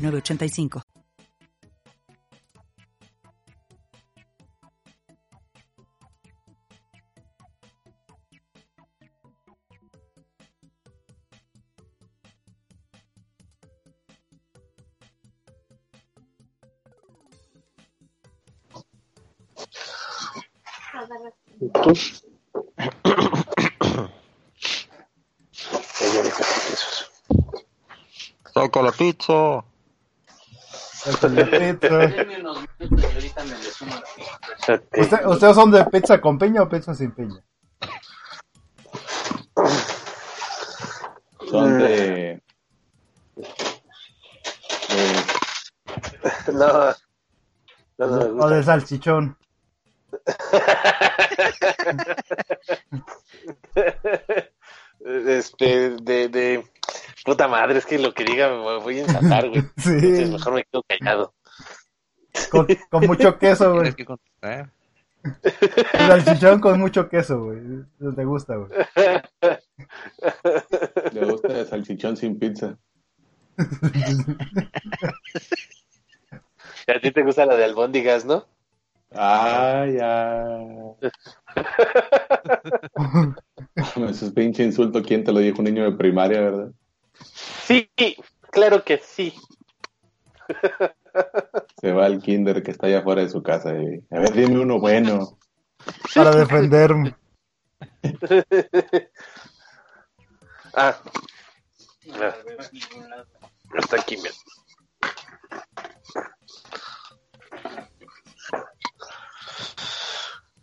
985. Saca la pizza. ¿Ustedes son de pizza con piña o pizza sin piña? Son de... No. No, no, o de salchichón. este, de, de, puta madre, es que lo que diga me voy a ensatar, güey. Sí. Entonces mejor me quedo callado. Con, con mucho queso, güey. El salchichón con mucho queso, güey. ¿Te gusta, güey? Le gusta el salchichón sin pizza. A ti te gusta la de albóndigas, ¿no? Ah, ya. Ese es pinche insulto, ¿quién te lo dijo? Un niño de primaria, ¿verdad? Sí, claro que sí. Se va al kinder que está allá afuera de su casa y, a ver, dime uno bueno. Para defenderme. ah. ah. Está aquí, mira.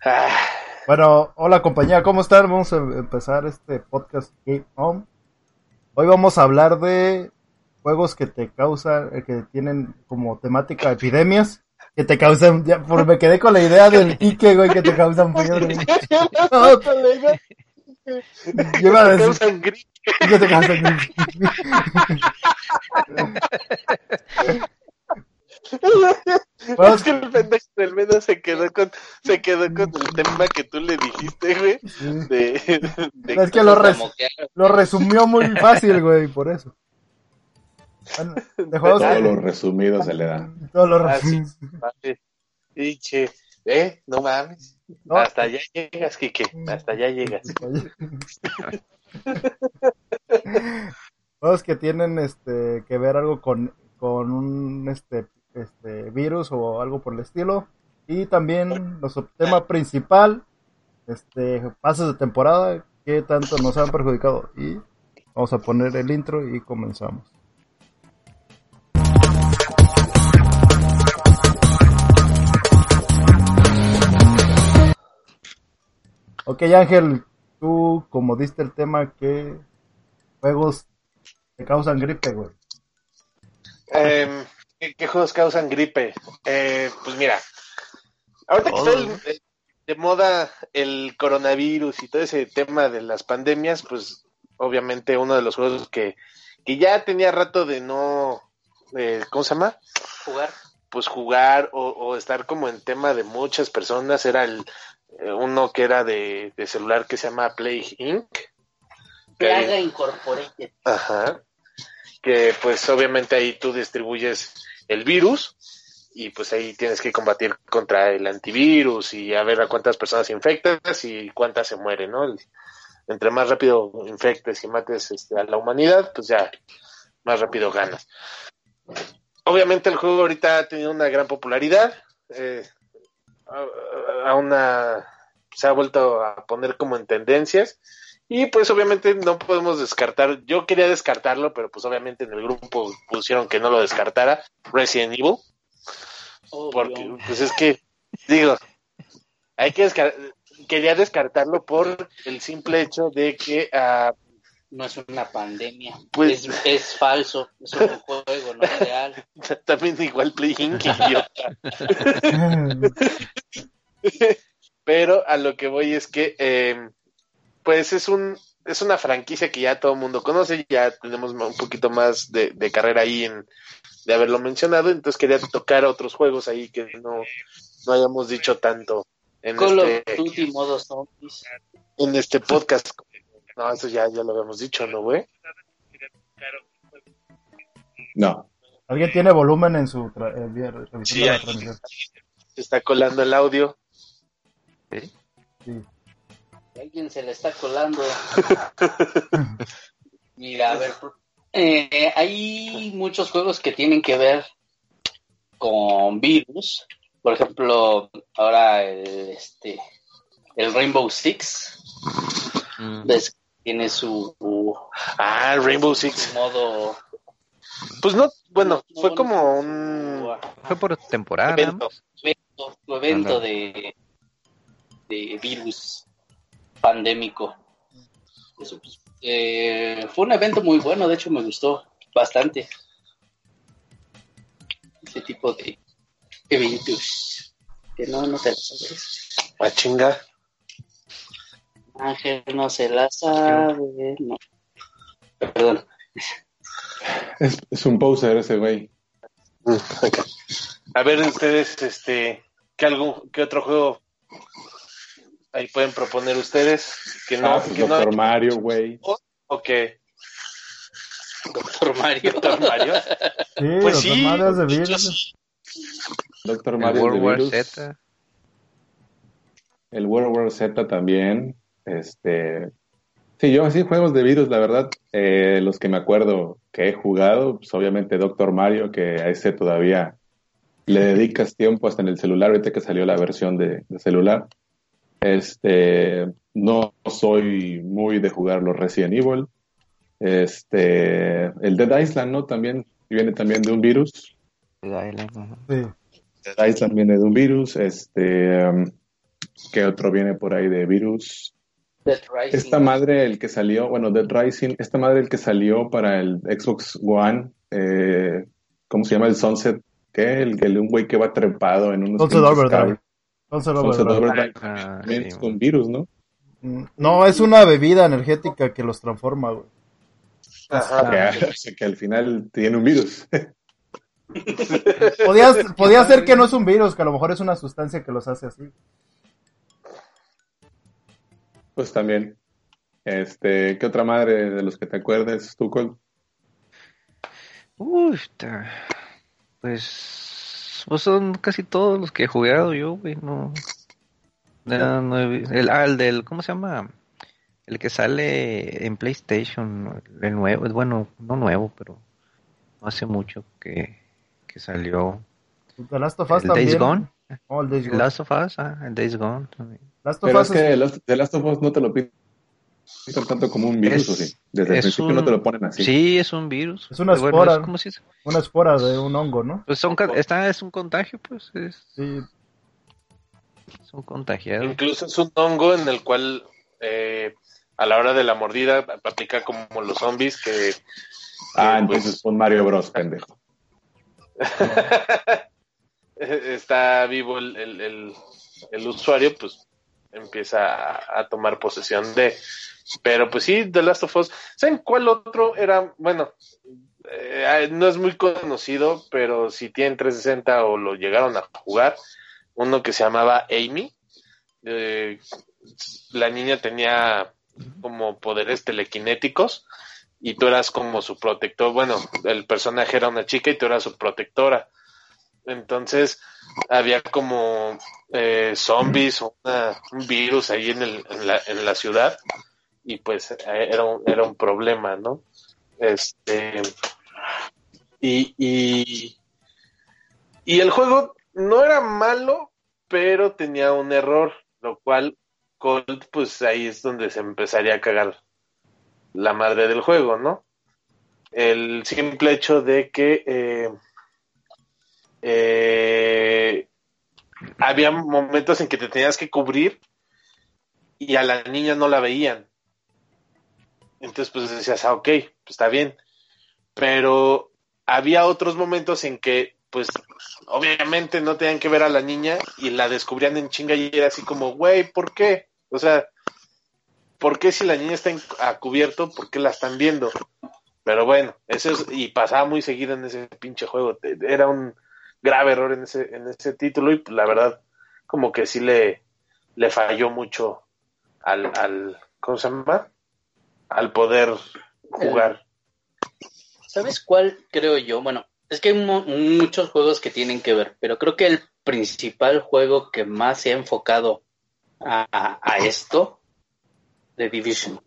Ah. Bueno, hola compañía, ¿cómo están? Vamos a empezar este podcast Game On. Hoy vamos a hablar de juegos que te causan, eh, que tienen como temática epidemias, que te causan, ya, por, me quedé con la idea del Ike, güey, que te causan fiebre. No, Yo iba a decir, que te causan gripe. Bueno, es que el pendejo del medio se quedó con, se quedó con el tema que tú le dijiste, güey. De, de es que lo, res, lo resumió muy fácil, güey, por eso. Bueno, de juegos Todo que... lo resumido se le da. Todo lo resumido. Y che, eh, no mames. No. Hasta allá llegas, Kike. Hasta allá llegas. Juegos que tienen este que ver algo con, con un este este virus o algo por el estilo. Y también nuestro tema principal, este pases de temporada que tanto nos han perjudicado. Y vamos a poner el intro y comenzamos. Ok, Ángel, tú como diste el tema, ¿qué juegos te causan gripe, güey? Eh, ¿qué, juegos causan gripe? Eh, pues mira, ahorita que está el, de moda el coronavirus y todo ese tema de las pandemias, pues obviamente uno de los juegos que, que ya tenía rato de no, eh, ¿cómo se llama? Jugar. Pues jugar o, o, estar como en tema de muchas personas era el eh, uno que era de, de, celular que se llama Play Inc. Plaga Incorporated. Ajá. Que pues obviamente ahí tú distribuyes el virus y pues ahí tienes que combatir contra el antivirus y a ver a cuántas personas infectas y cuántas se mueren, ¿no? Entre más rápido infectes y mates este, a la humanidad, pues ya más rápido ganas. Obviamente el juego ahorita ha tenido una gran popularidad. Eh, a una se ha vuelto a poner como en tendencias y pues obviamente no podemos descartar, yo quería descartarlo, pero pues obviamente en el grupo pusieron que no lo descartara, Resident Evil. Porque pues es que digo, hay que descartar, quería descartarlo por el simple hecho de que uh, no es una pandemia. Pues- es, es falso, es un juego, no es real. También igual playing que idiota. Pero a lo que voy es que, eh, pues es un es una franquicia que ya todo el mundo conoce, ya tenemos un poquito más de, de carrera ahí en de haberlo mencionado, entonces quería tocar otros juegos ahí que no, no hayamos dicho tanto en Call of este, Duty modo zombies. en este podcast. No, eso ya, ya lo habíamos dicho, ¿no, güey? No. ¿Alguien tiene volumen en su tra- eh, Sí, la transmisión? Se está colando el audio. Sí. Alguien se le está colando. Mira, a ver, eh, hay muchos juegos que tienen que ver con virus. Por ejemplo, ahora el, este, el Rainbow Six Mm. ves que tiene su, su Ah, Rainbow Six. modo Pues no, bueno, No, fue no, como un Fue por temporada. evento. evento, su evento de, de virus pandémico. Eso, pues, eh, fue un evento muy bueno, de hecho me gustó bastante. Ese tipo de eventos. Que no, no te lo sabes. Ah, chinga. Ángel no se la sabe. No. Perdón. Es, es un poser ese güey. A ver ustedes, este, ¿qué algo, qué otro juego ahí pueden proponer ustedes? Que no, ah, pues que no Doctor Mario, güey. o que Doctor Mario. Doctor Mario. Sí, Pues los sí, de virus. Doctor El Mario World de War virus. Z. El World War Z también. Este. Sí, yo así juegos de virus, la verdad, eh, los que me acuerdo que he jugado, pues obviamente Doctor Mario, que a ese todavía le dedicas tiempo hasta en el celular, ahorita que salió la versión de, de celular. Este, no soy muy de jugar los Resident Evil. Este, el Dead Island, ¿no? También viene también de un virus. Dead Island. Sí. Dead Island viene de un virus. Este, um, ¿qué otro viene por ahí de virus? Dead Rising. Esta madre, el que salió, bueno, Dead Rising, esta madre, el que salió para el Xbox One, eh, ¿cómo se llama? El Sunset, ¿qué? El, el un güey que va trepado en unos Sunset Overdrive. Sunset Overdrive. Overdrive. Ah, sí, con virus, ¿no? Mm, No, es una bebida energética que los transforma, güey. Ajá. Que, o sea, que al final tiene un virus. Podía, podía ser que no es un virus, que a lo mejor es una sustancia que los hace así. pues también. Este, ¿qué otra madre de los que te acuerdes, tú, Col? Uy, ta- pues, pues son casi todos los que he jugado yo, güey, no. No, no he el, ah, el del, ¿cómo se llama? El que sale en PlayStation, el nuevo, bueno, no nuevo, pero no hace mucho que, que salió. The Last of Us El también. Days Gone, Oh, el Days Gone. Last of Us, ah, el Days Gone también. Last of Pero Us es que Last- The Last of Us no te lo pintan tanto como un virus, Es- ¿o sí? Desde el es principio un- no te lo ponen así. Sí, es un virus. Es una Bueno, espora. es como si es- una espora de un hongo, ¿no? pues son, ca- está, es un contagio, pues, es, Sí. son contagiados. Incluso es un hongo en el cual eh, a la hora de la mordida aplica como los zombies que Ah, pues, entonces pon Mario Bros, pendejo. está vivo el, el, el, el usuario, pues empieza a, tomar posesión de. Pero pues sí, The Last of Us. ¿Saben cuál otro era? Bueno, eh, no es muy conocido, pero si tienen 360 o lo llegaron a jugar, uno que se llamaba Amy. Eh, la niña tenía como poderes telequinéticos y tú eras como su protector. Bueno, el personaje era una chica y tú eras su protectora. Entonces había como eh, zombies o una- un virus ahí en, el, en, la, en la ciudad y pues eh, era un, era un problema, ¿no? Este y, y, y el juego no era malo, pero tenía un error, lo cual Colt, pues ahí es donde se empezaría a cagar la madre del juego, ¿no? El simple hecho de que eh, eh, había momentos en que te tenías que cubrir y a la niña no la veían. Entonces, pues decías, ah, ok, pues está bien. Pero había otros momentos en que, pues, obviamente no tenían que ver a la niña y la descubrían en chinga y era así como, güey, ¿por qué? O sea, ¿por qué si la niña está en, a cubierto, por qué la están viendo? Pero bueno, eso es, y pasaba muy seguido en ese pinche juego. Era un grave error en ese, en ese título y pues, la verdad, como que sí le, le falló mucho al, al, ¿cómo se llama? Al poder jugar. ¿Sabes cuál creo yo? Bueno, es que hay muchos juegos que tienen que ver, pero creo que el principal juego que más se ha enfocado a, a esto, The Division.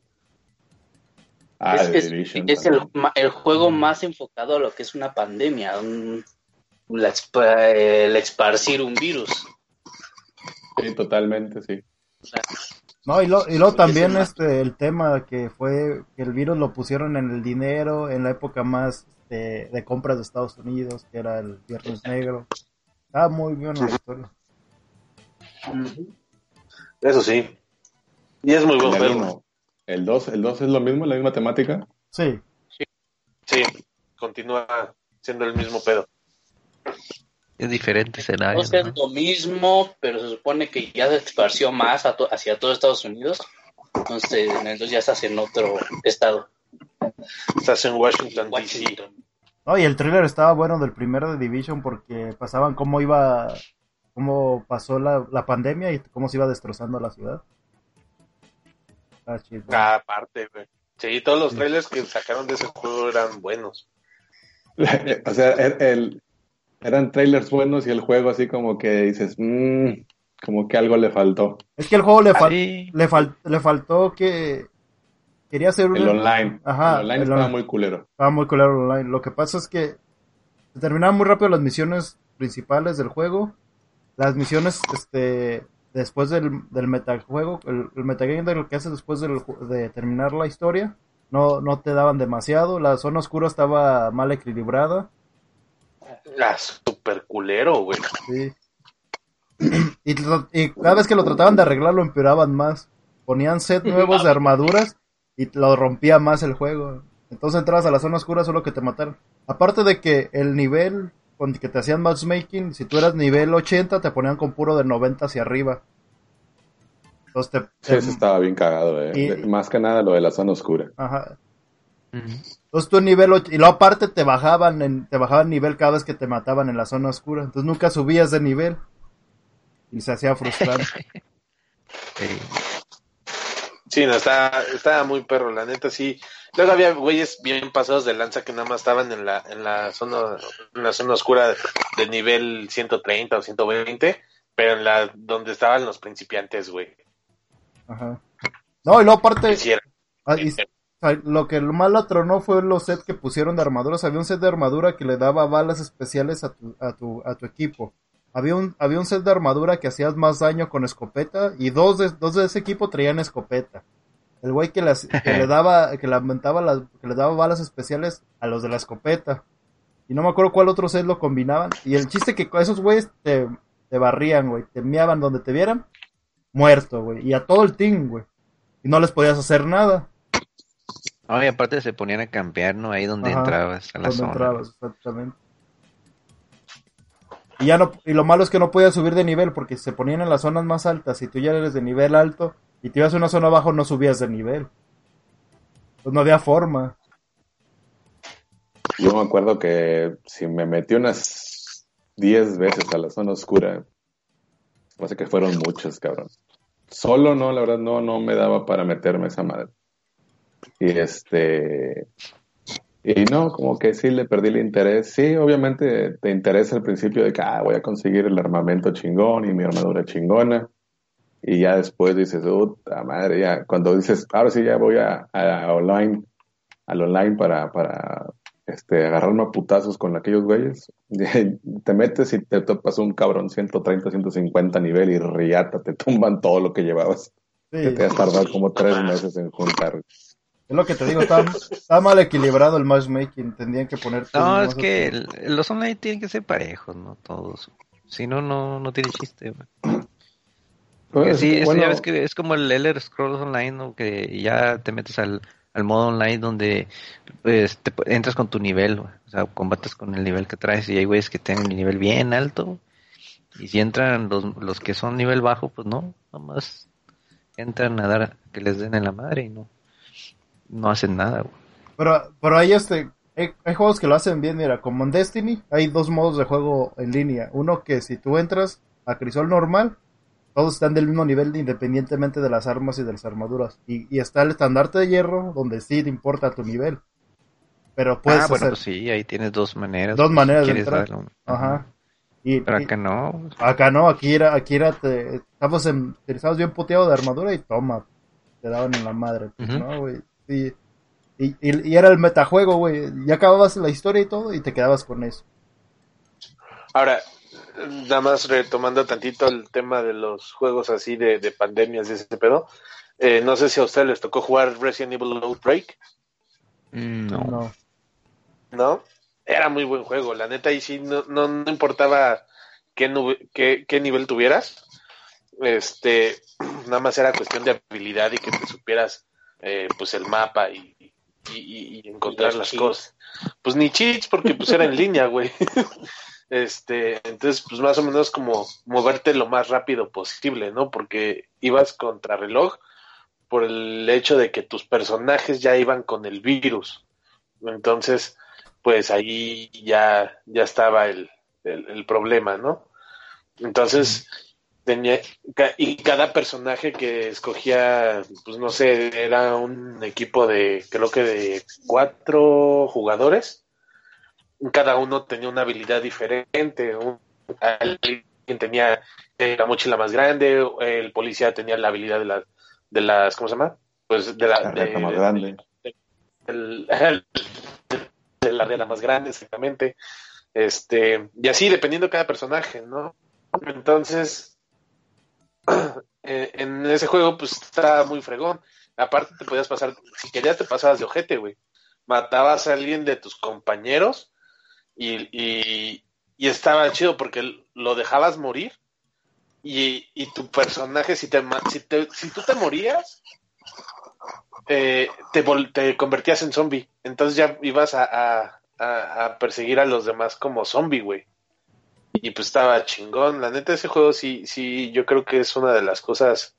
Ah, es, The es- Division es el, el juego más enfocado a lo que es una pandemia, un- la el esparcir un virus. Sí, totalmente, sí. No, y, lo, y luego Porque también este el tema que fue que el virus lo pusieron en el dinero en la época más este, de compras de Estados Unidos, que era el Viernes Negro. Estaba muy bien la historia. Eso sí. Y es muy buen El juego. uno. El 2 el dos es lo mismo, la misma temática. Sí, Sí, continúa siendo el mismo pedo. Es diferente escenario. no es lo mismo, pero se supone que ya se esparció más a to- hacia todo Estados Unidos. Entonces, en el 2 ya estás en otro estado. Estás en Washington, D.C. Washington. No, y el thriller estaba bueno del primero de Division porque pasaban cómo iba, cómo pasó la, la pandemia y cómo se iba destrozando la ciudad. Está chido. Ah, aparte, güey. Sí, todos los trailers que sacaron de ese juego eran buenos. o sea, el, el- eran trailers buenos y el juego así como que dices, "Mm, como que algo le faltó. Es que el juego le, fal- le, fal- le faltó que quería hacer un... El online. Ajá, el online el estaba online. muy culero. Estaba muy claro online. Lo que pasa es que se terminaban muy rápido las misiones principales del juego. Las misiones, este, después del, del metajuego, el, el metagame de lo que haces después del ju- de terminar la historia, no, no te daban demasiado. La zona oscura estaba mal equilibrada. Ah, super culero, güey. Sí. Y, cada vez que lo trataban de arreglar lo empeoraban más. Ponían set nuevos de armaduras y lo rompía más el juego. Entonces entrabas a la zona oscura solo que te mataron. Aparte de que el nivel con que te hacían matchmaking, si tú eras nivel 80 te ponían con puro de 90 hacia arriba. Entonces te... Sí, te- eso estaba bien cagado, eh. Y- Más que nada lo de la zona oscura. ajá. Entonces tú en nivel 8, y luego aparte te bajaban en, te bajaban nivel cada vez que te mataban en la zona oscura. Entonces nunca subías de nivel. Y se hacía frustrante. Sí. Sí, no, está, estaba muy perro, la neta, sí. Luego había güeyes bien pasados de lanza que nada más estaban en la, en la zona, en la zona oscura de nivel 130 o 120, pero en la donde estaban los principiantes, güey. Ajá. No, y luego aparte, Quisiera. ah, y- lo que lo más la tronó fue los sets que pusieron de armaduras. Había un set de armadura que le daba balas especiales a tu, a tu, a tu equipo. Había un, había un set de armadura que hacías más daño con escopeta y dos de, dos de ese equipo traían escopeta. El güey que, las, que le daba, que le aumentaba las, que le daba balas especiales a los de la escopeta. Y no me acuerdo cuál otro set lo combinaban. Y el chiste que esos güeyes te, te barrían, güey. Te meaban donde te vieran. Muerto, güey. Y a todo el team, güey. Y no les podías hacer nada. No, y aparte se ponían a campear, ¿no? Ahí donde Ajá, entrabas, a la Donde zona. entrabas, exactamente. Y ya no, y lo malo es que no podías subir de nivel porque se ponían en las zonas más altas y tú ya eres de nivel alto y te ibas a una zona abajo no subías de nivel. Pues no había forma. Yo me acuerdo que si me metí unas 10 veces a la zona oscura, parece que fueron muchas, cabrón. Solo no, la verdad, no, no me daba para meterme esa madre. Y este. Y no, como que sí le perdí el interés. Sí, obviamente te interesa al principio de que ah, voy a conseguir el armamento chingón y mi armadura chingona. Y ya después dices, puta madre, ya. Cuando dices, ahora sí ya voy a, a online, al online para, para este, agarrarme a putazos con aquellos güeyes. te metes y te topas un cabrón 130, 150 nivel y riata, te tumban todo lo que llevabas. Sí, Que te has tardado como tres meses en juntar. Es lo que te digo, está, está mal equilibrado el matchmaking. Tendrían que poner. No, es que el- los online tienen que ser parejos, ¿no? Todos. Si no, no, no tiene chiste, güey. Pues, sí, eso bueno, ya ves que es como el Elder Scrolls Online, ¿no? Que ya te metes al, al modo online donde pues te, entras con tu nivel, o sea, combates con el nivel que traes y hay güeyes que tienen el nivel bien alto y si entran los, los que son nivel bajo, pues no, nomás entran a dar que les den en la madre y no no hacen nada. Pero pero hay este hay, hay, juegos que lo hacen bien, mira, como en Destiny hay dos modos de juego en línea, uno que si tú entras a crisol normal todos están del mismo nivel independientemente de las armas y de las armaduras. Y, está el estandarte de hierro, donde sí te importa tu nivel. Pero puedes ah, bueno, pues sí, ahí tienes dos maneras. Dos maneras de entrar. Ajá. Y, Pero acá no. Acá no, aquí era, aquí era, te, estamos en, bien puteado de armadura y toma, te daban en la madre, pues, ¿no, güey? Y, y, y, era el metajuego, güey. Ya acababas la historia y todo y te quedabas con eso. Ahora, nada más retomando tantito el tema de los juegos así de, de pandemias y ese pedo. Eh, no sé si a ustedes les tocó jugar Resident Evil Outbreak. Mm, no. no. Era muy buen juego. La neta, y sí, no, no, importaba qué, qué, qué, nivel tuvieras. Este, nada más era cuestión de habilidad y que te supieras eh, pues el mapa y, y, y encontrar las cosas. Pues ni cheats, porque pues era en línea, güey. Este, entonces, pues más o menos como moverte lo más rápido posible, ¿no? Porque ibas contra reloj por el hecho de que tus personajes ya iban con el virus. Entonces, pues ahí ya, ya estaba el, el, problema, ¿no? Entonces, tenía, y cada personaje que escogía, pues no sé, era un equipo de, creo que de cuatro jugadores cada uno tenía una habilidad diferente. alguien tenía la mochila más grande, el policía tenía la habilidad de las, de las ¿cómo se llama? Pues de la de, más grande. De, la regla más grande, exactamente. Este, y así dependiendo de cada personaje, ¿no? Entonces, en ese juego, pues está muy fregón. Aparte, te podías pasar, si querías, te pasabas de ojete, güey. Matabas a alguien de tus compañeros y, y, estaba chido porque lo dejabas morir y, y tu personaje, si, te, si, te, si tú te morías, eh, te, te convertías en zombie. Entonces ya ibas a, a, a perseguir a los demás como zombie, güey. Y pues estaba chingón. La neta, ese juego sí, sí, yo creo que es una de las cosas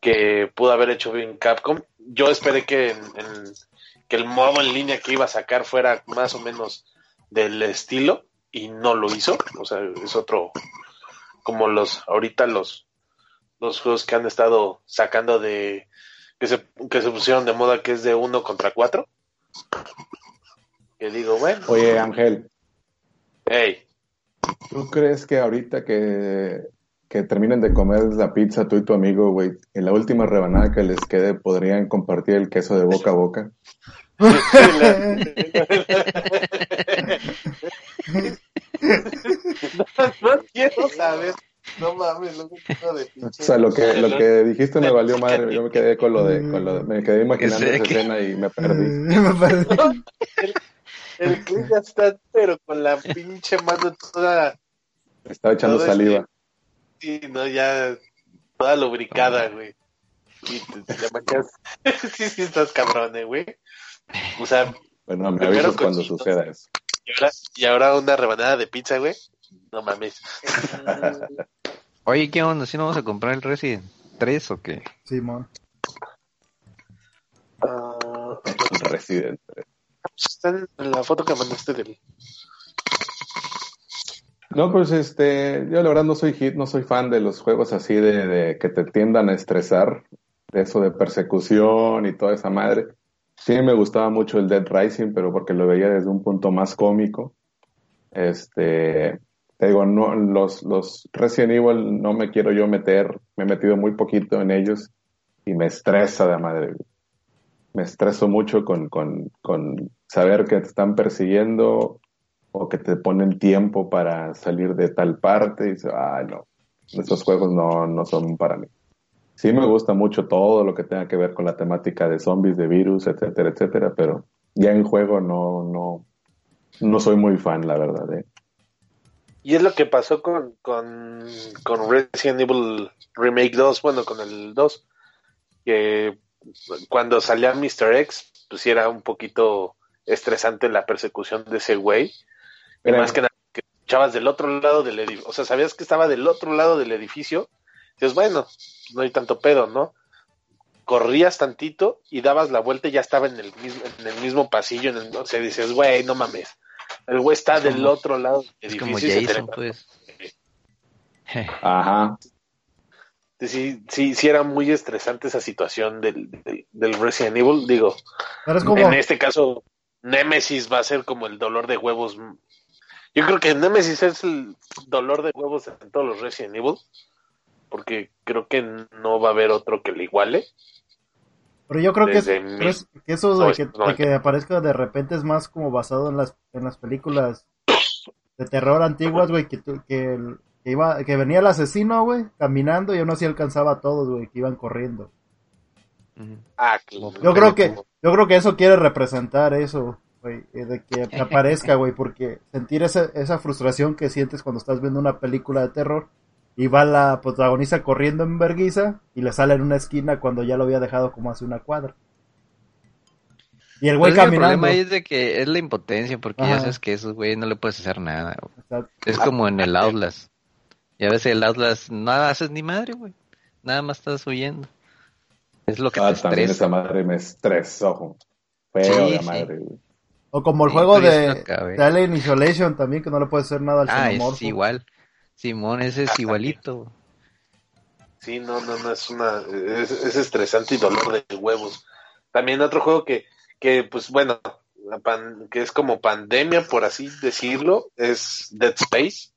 que pudo haber hecho bien Capcom. Yo esperé que, en, que el modo en línea que iba a sacar fuera más o menos del estilo y no lo hizo. O sea, es otro, como los, ahorita los, los juegos que han estado sacando de, que se, que se pusieron de moda que es de uno contra cuatro. Que digo, bueno. Oye, Ángel. Hey. ¿Tú crees que ahorita que, que terminen de comer la pizza tú y tu amigo, güey, en la última rebanada que les quede podrían compartir el queso de boca a boca? no, quiero saber. No mames, lo que de O sea, lo que, lo que dijiste me valió madre. Yo me quedé con lo de, con lo de me quedé imaginando esa escena y me perdí. me perdí. El, el ya está, pero con la pinche mano toda. Estaba echando saliva. Sí, no, ya toda lubricada, güey. Y te, te, sí, sí, estás cabrón, eh, güey. O sea, bueno, me avisas cuando suceda eso. Y ahora, una rebanada de pizza, güey. No mames. Oye, ¿qué onda? ¿Si no vamos a comprar el Resident 3 o qué? Simón. Uh, Resident 3. Está en la foto que mandaste del. No, pues este, yo la verdad no soy hit, no soy fan de los juegos así de, de que te tiendan a estresar, de eso de persecución y toda esa madre. Sí, me gustaba mucho el Dead Rising, pero porque lo veía desde un punto más cómico. Este, te digo, no, los, los Resident Evil no me quiero yo meter, me he metido muy poquito en ellos y me estresa de madre. Me estreso mucho con, con, con saber que te están persiguiendo o que te ponen tiempo para salir de tal parte y dices, ay no, estos juegos no, no son para mí sí me gusta mucho todo lo que tenga que ver con la temática de zombies, de virus, etcétera, etcétera, pero ya en juego no, no, no soy muy fan, la verdad. ¿eh? Y es lo que pasó con, con, con Resident Evil Remake 2, bueno, con el 2, que cuando salía Mr. X, pues sí era un poquito estresante la persecución de ese güey. Y más que nada, que escuchabas del otro lado del edificio, o sea, sabías que estaba del otro lado del edificio, dices, bueno, no hay tanto pedo, ¿no? Corrías tantito y dabas la vuelta y ya estaba en el mismo, en el mismo pasillo, en el, o sea, dices, güey, no mames. El güey está del como- otro lado del Es edificio. como se te Jason, pues. Ajá. Sí, sí, sí era muy estresante esa situación del, del, del Resident Evil. Digo, Pero es como, en este caso, Nemesis va a ser como el dolor de huevos. Yo creo que Nemesis es el dolor de huevos en todos los Resident Evil. Porque creo que no va a haber otro que le iguale. pero yo creo que, es- eso de que, de que aparezca de repente es más como basado en las, en las películas de terror antiguas, güey, que, que, el- que iba, que venía el asesino, güey, caminando y aún así alcanzaba a todos, güey, que iban corriendo. Ah, claro. Yo creo que, yo creo que eso quiere representar eso, güey, eh, de que te aparezca, güey, porque sentir esa, esa frustración que sientes cuando estás viendo una película de terror y va la protagonista corriendo en verguiza y le sale en una esquina cuando ya lo había dejado como hace una cuadra. Y el güey Pues caminando. El problema ahí es de que es la impotencia, porque ya sabes que esos güey no le puedes hacer nada. Es como en el Outlast. Y a veces el Outlast nada haces ni madre, güey. Nada más estás huyendo. Es lo que Ah, te también estresa. esa madre me estresó. Feo Sí, la madre, güey. O como el Sí, juego de, de Alien Isolation también, que no le puede hacer nada al Ah, es igual. Simón, ese es igualito. Sí, no, no, no, es una, es, es estresante y dolor de huevos. También otro juego que, que pues bueno, la pan- que es como pandemia, por así decirlo, es Dead Space.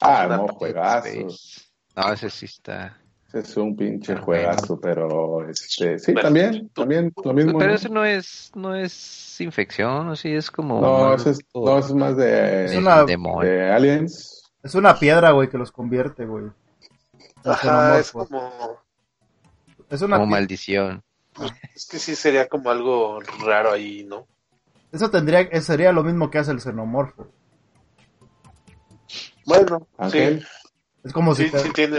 Ah, Una no, Dead juegazo. Space. No, ese sí está. Ese es un pinche Pero juegazo, pero este, sí, Bueno, también, tú- también lo mismo. Pero ¿no? ese no es, no es infección, o sí, es como. No, ese es, no, es más de, Es una- demonio. de Aliens. Es una piedra, güey, que los convierte, güey. Ajá, es como, Es una Como maldición. es que sí sería como algo raro ahí, ¿no? Eso tendría, eso sería lo mismo que hace el xenomorfo. Bueno, Ángel, sí, Es como si sí, te, sí tiene,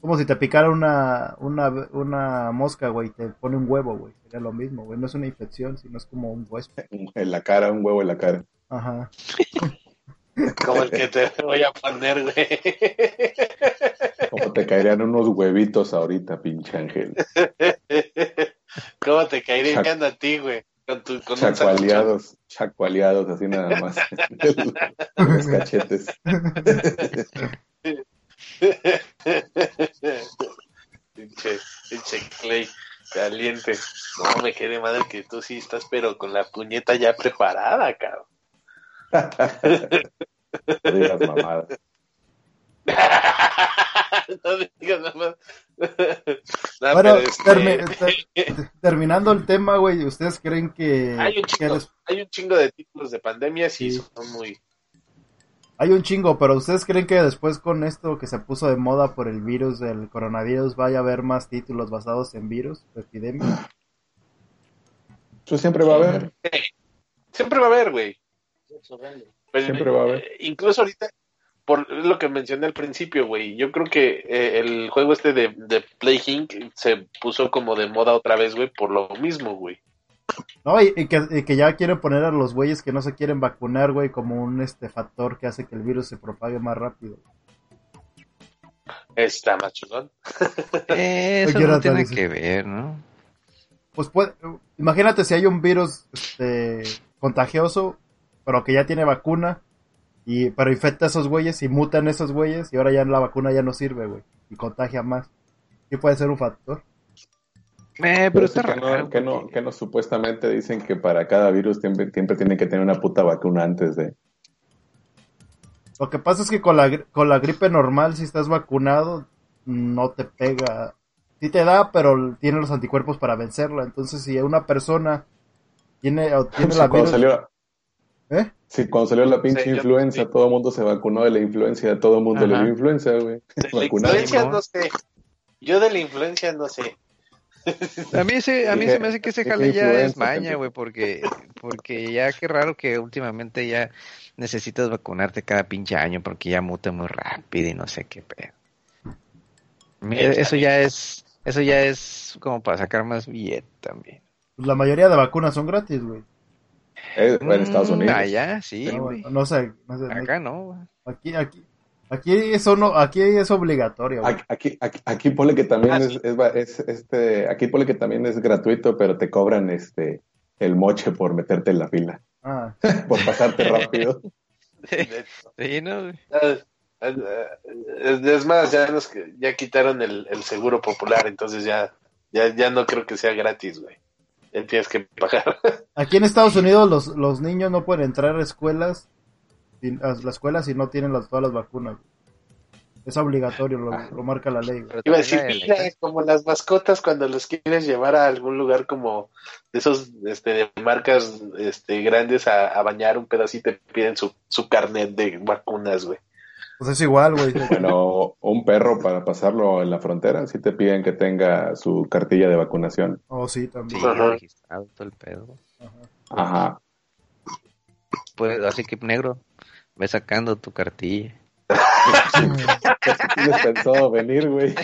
como si te picara una, una, una mosca, güey, y te pone un huevo, güey. Sería lo mismo, güey. No es una infección, sino es como un huésped. en la cara, un huevo en la cara. Ajá. como el que te voy a poner, güey. Como te caerían unos huevitos ahorita, pinche Ángel. ¿Cómo te caería Chac- encanta a ti, güey? Con tu, con. Chacualeados, chacualeados, así nada más. Los cachetes. pinche, pinche Clay, caliente. No, me quede madre que tú sí estás, pero con la puñeta ya preparada, cabrón. No digas mamadas. No me digas nada más. No, Bueno, este, termi- ter- terminando el tema, güey, ¿ustedes creen que, hay, un chingo, des- hay un chingo de títulos de pandemia, sí, Sí. son muy... hay un chingo, pero ¿ustedes creen que después con esto que se puso de moda por el virus del coronavirus vaya a haber más títulos basados en virus, de epidemia? Eso siempre va a haber. Siempre va a haber, güey. Pues, Siempre va a haber. eh, Incluso ahorita, por lo que mencioné al principio, güey, yo creo que eh, el juego este de, de Play Inc. se puso como de moda otra vez, güey, por lo mismo, güey. No, y, y que, y que ya quieren poner a los güeyes que no se quieren vacunar, güey, como un este factor que hace que el virus se propague más rápido. Está más chingón. Eh, Eso no tiene que ver, ¿no? Pues puede, imagínate si hay un virus este, contagioso, pero que ya tiene vacuna, y pero infecta a esos güeyes y mutan esos güeyes, y ahora ya la vacuna ya no sirve, güey, y contagia más. Sí puede ser un factor. Eh, pero Pero está que raro. no, que no, que no supuestamente dicen que para cada virus siempre, siempre tienen que tener una puta vacuna antes de. Lo que pasa es que con la, con la gripe normal, si estás vacunado, no te pega. Sí te da, pero tiene los anticuerpos para vencerla. Entonces, si una persona tiene, o tiene Sí, la virus... salió, ¿Eh? Sí, cuando salió la pinche Sí, influenza, todo el mundo se vacunó de la influencia, todo el mundo le dio influenza, güey. De la influencia ¿no? sé. Yo de la influencia no sé. A mí, ese, a mí se me hace que ese jale ya es influenza, maña, güey, porque, porque ya qué raro que últimamente ya necesitas vacunarte cada pinche año porque ya muta muy rápido y no sé qué pedo. Eso ya es, eso ya es como para sacar más billete también. Pues la mayoría de vacunas son gratis, güey. Eh, en Estados Mm, Unidos. Allá, sí, Pero bueno, no sé, no sé, Acá no. Aquí, aquí, aquí eso no, aquí es obligatorio. güey. Aquí, aquí, aquí, ponle que también Ah, es, sí. es, es, este, aquí ponle que también es gratuito, pero te cobran este el moche por meterte en la fila, Ah, por pasarte rápido. Sí, no. Ah, ah, Es es más, ya, nos, ya quitaron el, el seguro popular, entonces ya, ya, ya no creo que sea gratis, güey. Ya tienes que pagar. aquí en Estados Unidos los, los niños no pueden entrar a escuelas, a la escuela si no tienen las, todas las vacunas. Es obligatorio, lo, lo marca la ley. Iba a decir, mira, como las mascotas cuando los quieres llevar a algún lugar como de esos este, de marcas este, grandes a, a bañar un pedacito y te piden su, su carnet de vacunas, güey. Pues es igual, güey. Bueno, un perro para pasarlo en la frontera, sí te piden que tenga su cartilla de vacunación. Oh, sí, Sí, también. Ajá. registrado todo el pedo. güey. Ajá. Pues, así que negro, ve sacando tu cartilla. Tienes pensado venir, güey.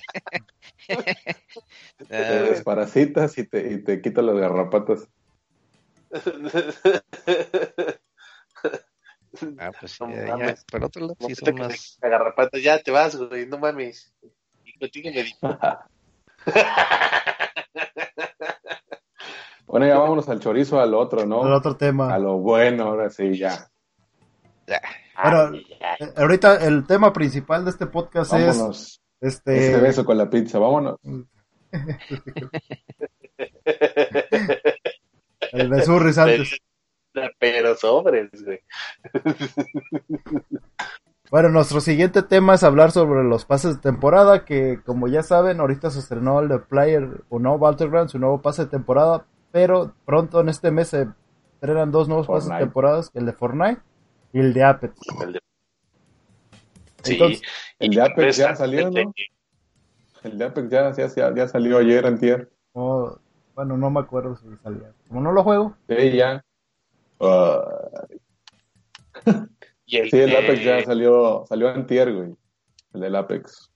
Te desparasitas y te, y te quitas las garrapatas. ah, pues sí, No ya, ya. mames. Por otro lado, sí son te más. ya te vas, güey, no mames. Y contigo me Bueno, ya vámonos al chorizo, al otro, ¿no? otro tema. A lo bueno, ahora sí, ya. Ay, eh, ahorita el tema principal de este podcast Vámonos. es este beso con la pizza, vámonos. el besurris antes. Pero, sobres, güey. Bueno, nuestro siguiente tema es hablar sobre los pases de temporada, que como ya saben, ahorita se estrenó el de Player o no Battleground, su nuevo pase de temporada, pero pronto en este mes se estrenan dos nuevos pases de temporadas, el de Fortnite y el de Apex. El de- Sí, Entonces, el de Apex ya salió, ¿no? El de Apex ya, ya, ya, ya salió ayer, antier. oh, bueno, no me acuerdo si salía. Como no lo juego, Sí, ya. Ah, Y el, sí, el de- Apex ya salió, salió antier, güey. El del Apex.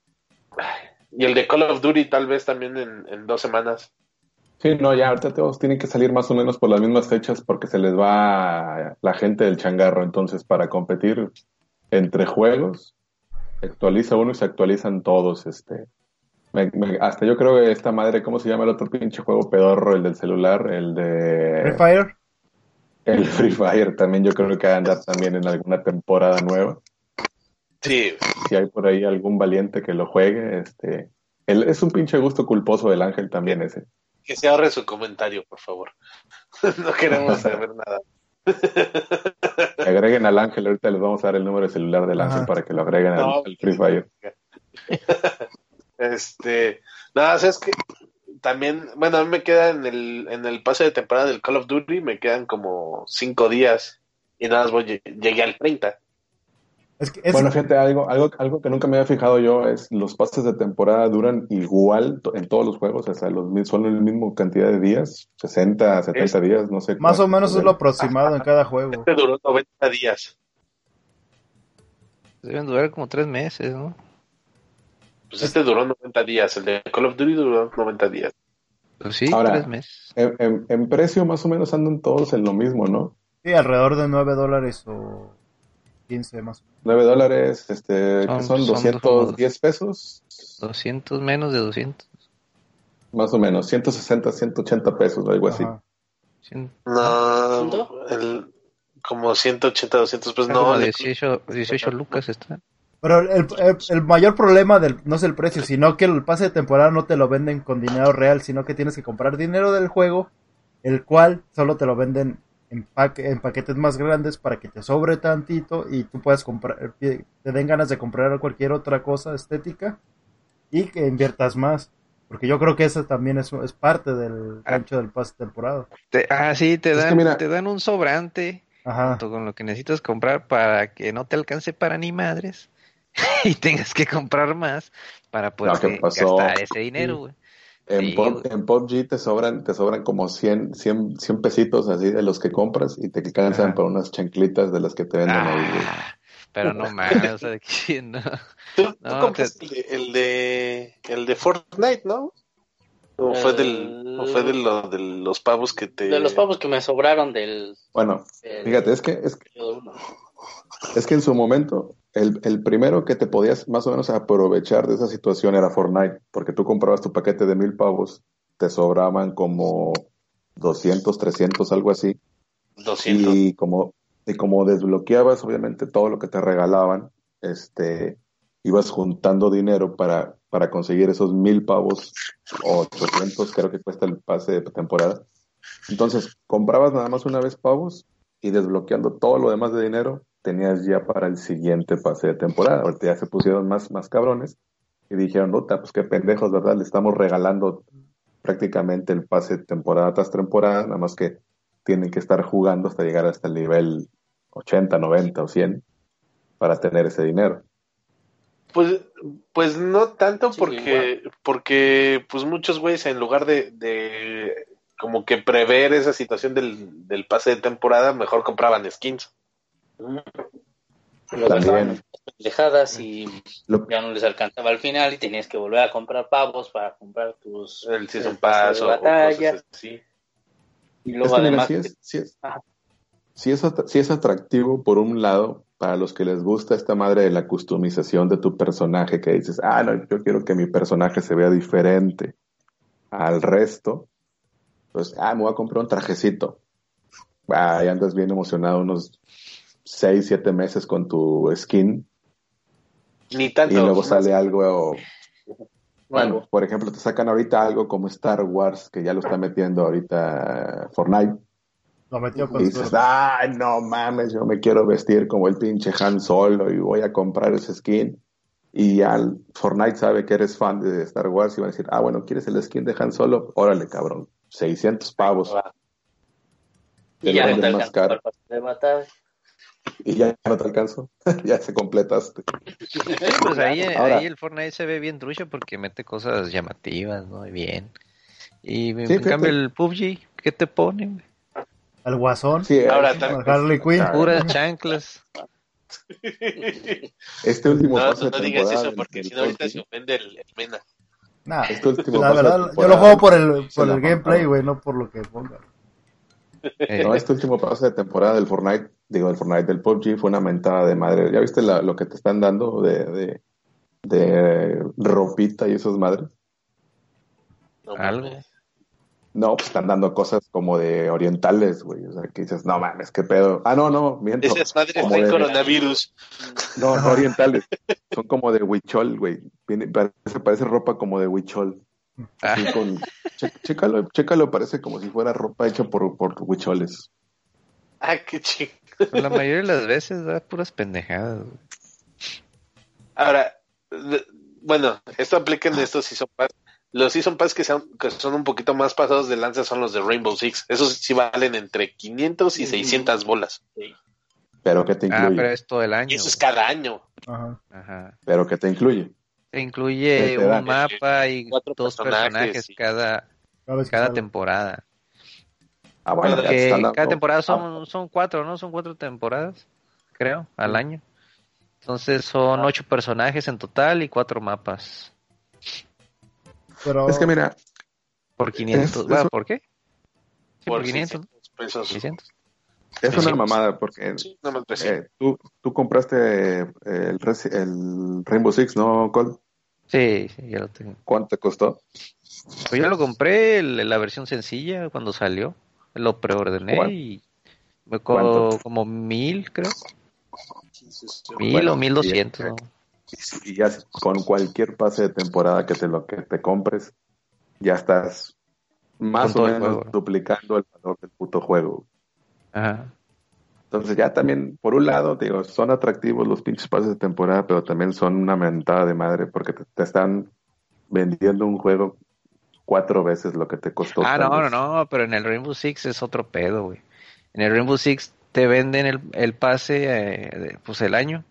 y el de Call of Duty tal vez también en, en dos semanas. Sí, no, ya ahorita todos tienen que salir más o menos por las mismas fechas porque se les va la gente del changarro. Entonces, para competir entre juegos, se actualiza uno y se actualizan todos. Este, Me- me- hasta yo creo que esta madre, ¿cómo se llama el otro pinche juego pedorro, el del celular? El de... Free Fire. El Free Fire también yo creo que va a andar también en alguna temporada nueva. Sí, Si hay por ahí algún valiente que lo juegue, este... el- es un pinche gusto culposo del ángel también ese. que se ahorre su comentario, por favor. no queremos saber nada. Agreguen al ángel, ahorita les vamos a dar el número de celular del ángel Ajá. para que lo agreguen al, No. al Free Fire. Este, nada, es que también, bueno, a mí me queda en el, en el pase de temporada del Call of Duty, me quedan como cinco días y nada más voy, llegué al 30. Es que es- Bueno, fíjate, algo, algo, algo que nunca me había fijado yo es los pases de temporada duran igual en todos los juegos, o sea, los, son la misma cantidad de días, 60, 70 días, no sé. más o menos es lo aproximado en cada juego. Este duró 90 días. Deben durar como tres meses, ¿no? Pues este duró 90 días, el de Call of Duty duró 90 días. Pues sí, Ahora- tres meses. En, en- en precio más o menos andan todos en lo mismo, ¿no? Sí, alrededor de 9 dólares o 15 más. 9 dólares, este, Son- que son son 210 pesos, 200 menos de 200. más o menos, 160, 180 pesos, algo así. Ajá. Cien- No, el, como 180, 200 pues ah, no. como el- 18, 18 lucas está. Pero el, el- el mayor problema del, no es el precio, sino que el pase de temporada no te lo venden con dinero real, sino que tienes que comprar dinero del juego, el cual solo te lo venden en, paque- en paquetes más grandes para que te sobre tantito y tú puedas comprar, te den ganas de comprar cualquier otra cosa estética y que inviertas más. Porque yo creo que eso también es, es parte del gancho del pase de temporada. Te- ah, sí, te dan, mira- te dan un sobrante Ajá. junto con lo que necesitas comprar para que no te alcance para ni madres y tengas que comprar más para poder No, ¿qué pasó? gastar ese dinero, güey. En, Sí, Pop- en PUBG te sobran, te sobran como 100, 100, 100 pesitos así de los que compras y te alcanzan Ajá. para unas chanclitas de las que te venden ahí, güey. Ah, pero no mames, o sea, de quién no. Tú, No, compraste el, de, el de el de Fortnite, ¿no? ¿O fue, del, o fue de, lo, de los pavos que te... De los pavos que me sobraron del... Bueno, del- fíjate, es que, es que, es que en su momento, el, el primero que te podías más o menos aprovechar de esa situación era Fortnite, porque tú comprabas tu paquete de mil pavos, te sobraban como 200, 300, algo así, 200. y como, y como desbloqueabas obviamente todo lo que te regalaban, este, ibas juntando dinero para, para conseguir esos mil pavos o 800 creo que cuesta el pase de temporada. Entonces, comprabas nada más una vez pavos y desbloqueando todo lo demás de dinero, tenías ya para el siguiente pase de temporada. Ahorita ya se pusieron más, más cabrones y dijeron, puta, pues qué pendejos, ¿verdad? Le estamos regalando prácticamente el pase de temporada tras temporada, nada más que tienen que estar jugando hasta llegar hasta el nivel 80, 90 o 100 para tener ese dinero. Pues, pues no tanto Sí, porque, porque pues muchos güeyes en lugar de, de como que prever esa situación del, del pase de temporada, mejor compraban skins. Lo También. dejaban pendejadas y Lo- ya no les alcanzaba al final y tenías que volver a comprar pavos para comprar tus El Season Pass de o, cosas así. y Es luego que mira, además sí es, sí es- sí es atractivo por un lado para los que les gusta esta madre de la customización de tu personaje, que dices, ah, no, yo quiero que mi personaje se vea diferente al resto. Pues, ah, me voy a comprar un trajecito. Ah, y andas bien emocionado unos seis, siete meses con tu skin Ni y tanto. luego sale algo Bueno, nuevo. por ejemplo, te sacan ahorita algo como Star Wars, que ya lo está metiendo ahorita Fortnite. Lo metió Y dices, ay, no mames, yo me quiero vestir como el pinche Han Solo y voy a comprar ese skin. Y ya el Fortnite sabe que eres fan de Star Wars y va a decir, ah, bueno, ¿quieres el skin de Han Solo? Órale, cabrón, 600 pavos. Y ya más caro. de. Y ya no te alcanzo, ya se completaste. Pues ahí, Ahora- ahí el Fortnite se ve bien trucho porque mete cosas llamativas, ¿no? Y bien. Y en Sí, fíjate. cambio el PUBG, ¿qué te ponen? El guasón. Sí, Ahora. Harley Quinn. Puras chanclas. Este último No, pase no, no digas eso porque si no ahorita se ofende el, el Mena. Nah, este último la verdad, yo lo juego por el, por el gameplay, güey, no por lo que ponga. Eh, No, este último pase de temporada del Fortnite, digo, del Fortnite, del PUBG fue una mentada de madre. ¿Ya viste la- lo que te están dando de, de, de ropita y esas madres? No Algo. mames. No, pues están dando cosas como de orientales, güey. O sea, que dices, no mames, qué pedo. Ah, no, no, miento. Esas madres Como traen de- coronavirus. No, no orientales. Son como de huichol, güey. Parece, parece ropa como de huichol. Así Ah. con, che- chécalo, chécalo, parece como si fuera ropa hecha por, por huicholes. Ah, qué chido. pues la mayoría de las veces da puras pendejadas. Ahora, bueno, esto aplica en estos Season Pass. Los Season Pass que son, que son un poquito más pasados de lanza son los de Rainbow Six. Esos sí valen entre 500 y 600 bolas. Pero que te Ah, incluye. pero es todo el año. Y eso es cada año. Ajá. Ajá. Pero que te incluye. Te incluye Te da. un mapa y Cuatro dos personajes, personajes sí. cada, Cada cada temporada. Ah, bueno, ya te Que están dando- cada temporada Ah, son, son cuatro, ¿no? Son cuatro temporadas, creo, al año. Entonces son ocho personajes en total y cuatro mapas. Pero Es que mira, Por 500. Es- Bueno, eso- ¿Por qué? Sí, Por por 500. 600 pesos. 600. Es una mamada porque Sí, no eh, tú, tú compraste eh, el, el Rainbow Six, ¿no, Cole? Sí, sí, ya lo tengo. ¿Cuánto te costó? Pues yo lo compré, el- la versión sencilla, cuando salió. Lo preordené ¿Cuán- y me costó como mil, creo. Mil Bueno, o mil doscientos. y- ¿no? Y ya con cualquier pase de temporada que te lo que te compres, ya estás más o menos juego. duplicando el valor del puto juego. Ajá. Entonces ya también, por un lado, digo, son atractivos los pinches pases de temporada, pero también son una mentada de madre porque te, te están vendiendo un juego cuatro veces lo que te costó. Ah, no, no, vez. no, pero en el Rainbow Six es otro pedo, güey. En el Rainbow Six te venden el, el pase, eh, pues el año,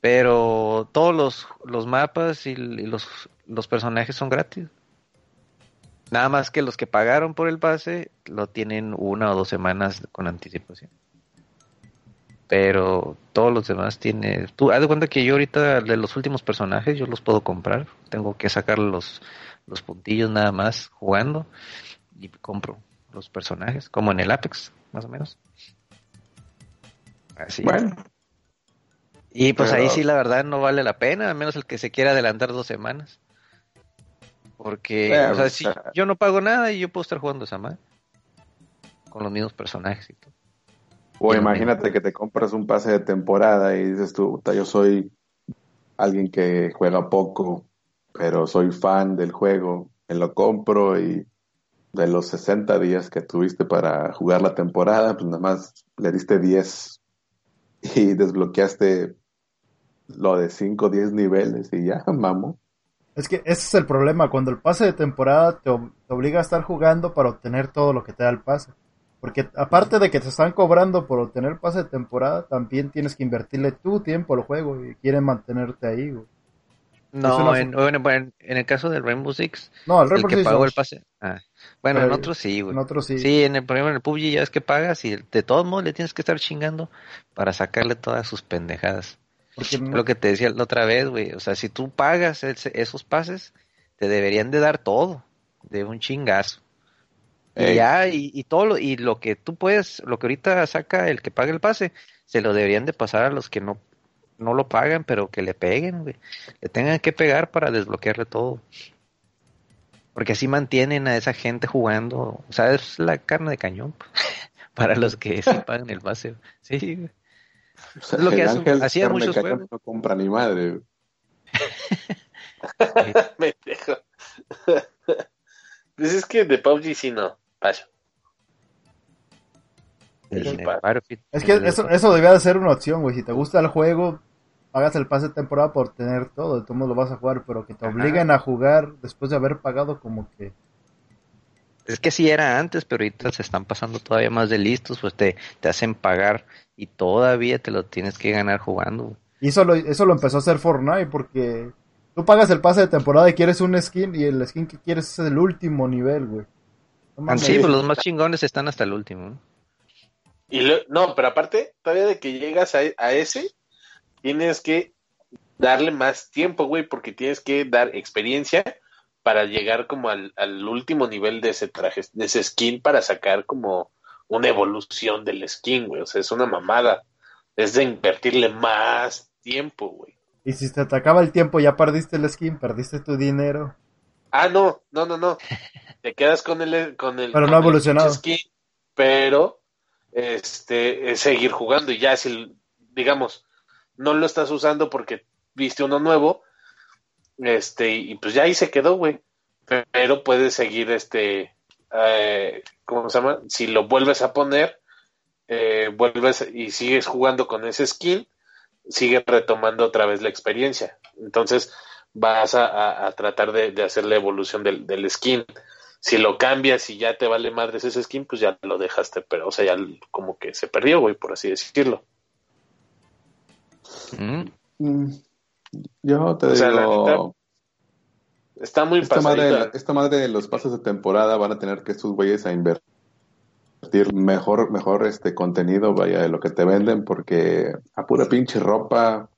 pero todos los, los mapas y, y los, los personajes son gratis. Nada más que los que pagaron por el pase lo tienen una o dos semanas con anticipación. pero todos los demás tiene tú haz de cuenta que yo ahorita de los últimos personajes yo los puedo comprar. Tengo que sacar los los puntillos nada más jugando y compro los personajes como en el Apex más o menos. Así Bueno, y pues pero- ahí sí la verdad no vale la pena al menos el que se quiera adelantar dos semanas porque o sea, si yo no pago nada y yo puedo estar jugando esa madre con los mismos personajes y todo o Y imagínate que te compras un pase de temporada y dices tú, "Puta, yo soy alguien que juega poco, pero soy fan del juego, me lo compro y de los 60 días que tuviste para jugar la temporada, pues nada más le diste 10 y desbloqueaste lo de 5 o 10 niveles y ya, mamo. Es que ese es el problema, cuando el pase de temporada te, ob- te obliga a estar jugando para obtener todo lo que te da el pase. Porque aparte de que te están cobrando por obtener el pase de temporada, también tienes que invertirle tu tiempo al juego y quieren mantenerte ahí, güey. No, en, el caso del Rainbow Six, No, el que Six pagó no. el pase. Ah, bueno, Pero en otros sí, güey. En otros sí. Sí, en el, por ejemplo, en el PUBG ya es que pagas y de todos modos le tienes que estar chingando para sacarle todas sus pendejadas. Porque no- Lo que te decía la otra vez, güey. O sea, si tú pagas ese- esos pases, te deberían de dar todo, de un chingazo. Y ya, y, y todo lo, y lo que tú puedes, lo que ahorita saca el que paga el pase, se lo deberían de pasar a los que no, no lo pagan, pero que le peguen, güey. Le tengan que pegar para desbloquearle todo. Porque así mantienen a esa gente jugando. O sea, es la carne de cañón para los que sí pagan el pase. Sí, güey. O sea, Es lo que el hace- Ángel hacían muchos juegos. no compra ni madre. güey. Pendejo. pues es que de PUBG sí no. Paso. Es que eso, eso debía de ser una opción, güey. Si te gusta el juego, pagas el pase de temporada por tener todo, de todos modos lo vas a jugar, pero que te Ajá. obliguen a jugar después de haber pagado como que... Es que sí era antes, pero ahorita se están pasando todavía más de listos, pues te, te hacen pagar y todavía te lo tienes que ganar jugando. güey. Y eso lo, eso lo empezó a hacer Fortnite porque tú pagas el pase de temporada y quieres un skin y el skin que quieres es el último nivel, güey. No mames. Sí, pues los más chingones están hasta el último. ¿no? Y lo- no, pero aparte, todavía de que llegas a, a ese, tienes que darle más tiempo, güey, porque tienes que dar experiencia para llegar como al, al último nivel de ese traje, de ese skin, para sacar como una evolución del skin, güey. O sea, es una mamada. Es de invertirle más tiempo, güey. Y si te acaba el tiempo, ya perdiste el skin, perdiste tu dinero. Ah, no, no, no, no. Te quedas con el con el Pero no ha el evolucionado. skin, pero este es seguir jugando y ya si digamos no lo estás usando porque viste uno nuevo, este y pues ya ahí se quedó, güey. Pero puedes seguir este eh, ¿cómo se llama? Si lo vuelves a poner eh, vuelves y sigues jugando con ese skin, sigue retomando otra vez la experiencia. Entonces vas a, a- a tratar de, de hacer la evolución del, del skin. Si lo cambias y ya te vale madres ese skin, pues ya lo dejaste, pero o sea, ya como que se perdió, güey, por así decirlo. Mm. Mm, Yo te O sea, la digo, Está muy esta madre, esta madre de los pases de temporada van a tener que estos güeyes a invertir mejor, mejor este contenido, vaya, de lo que te venden, porque a pura pinche ropa,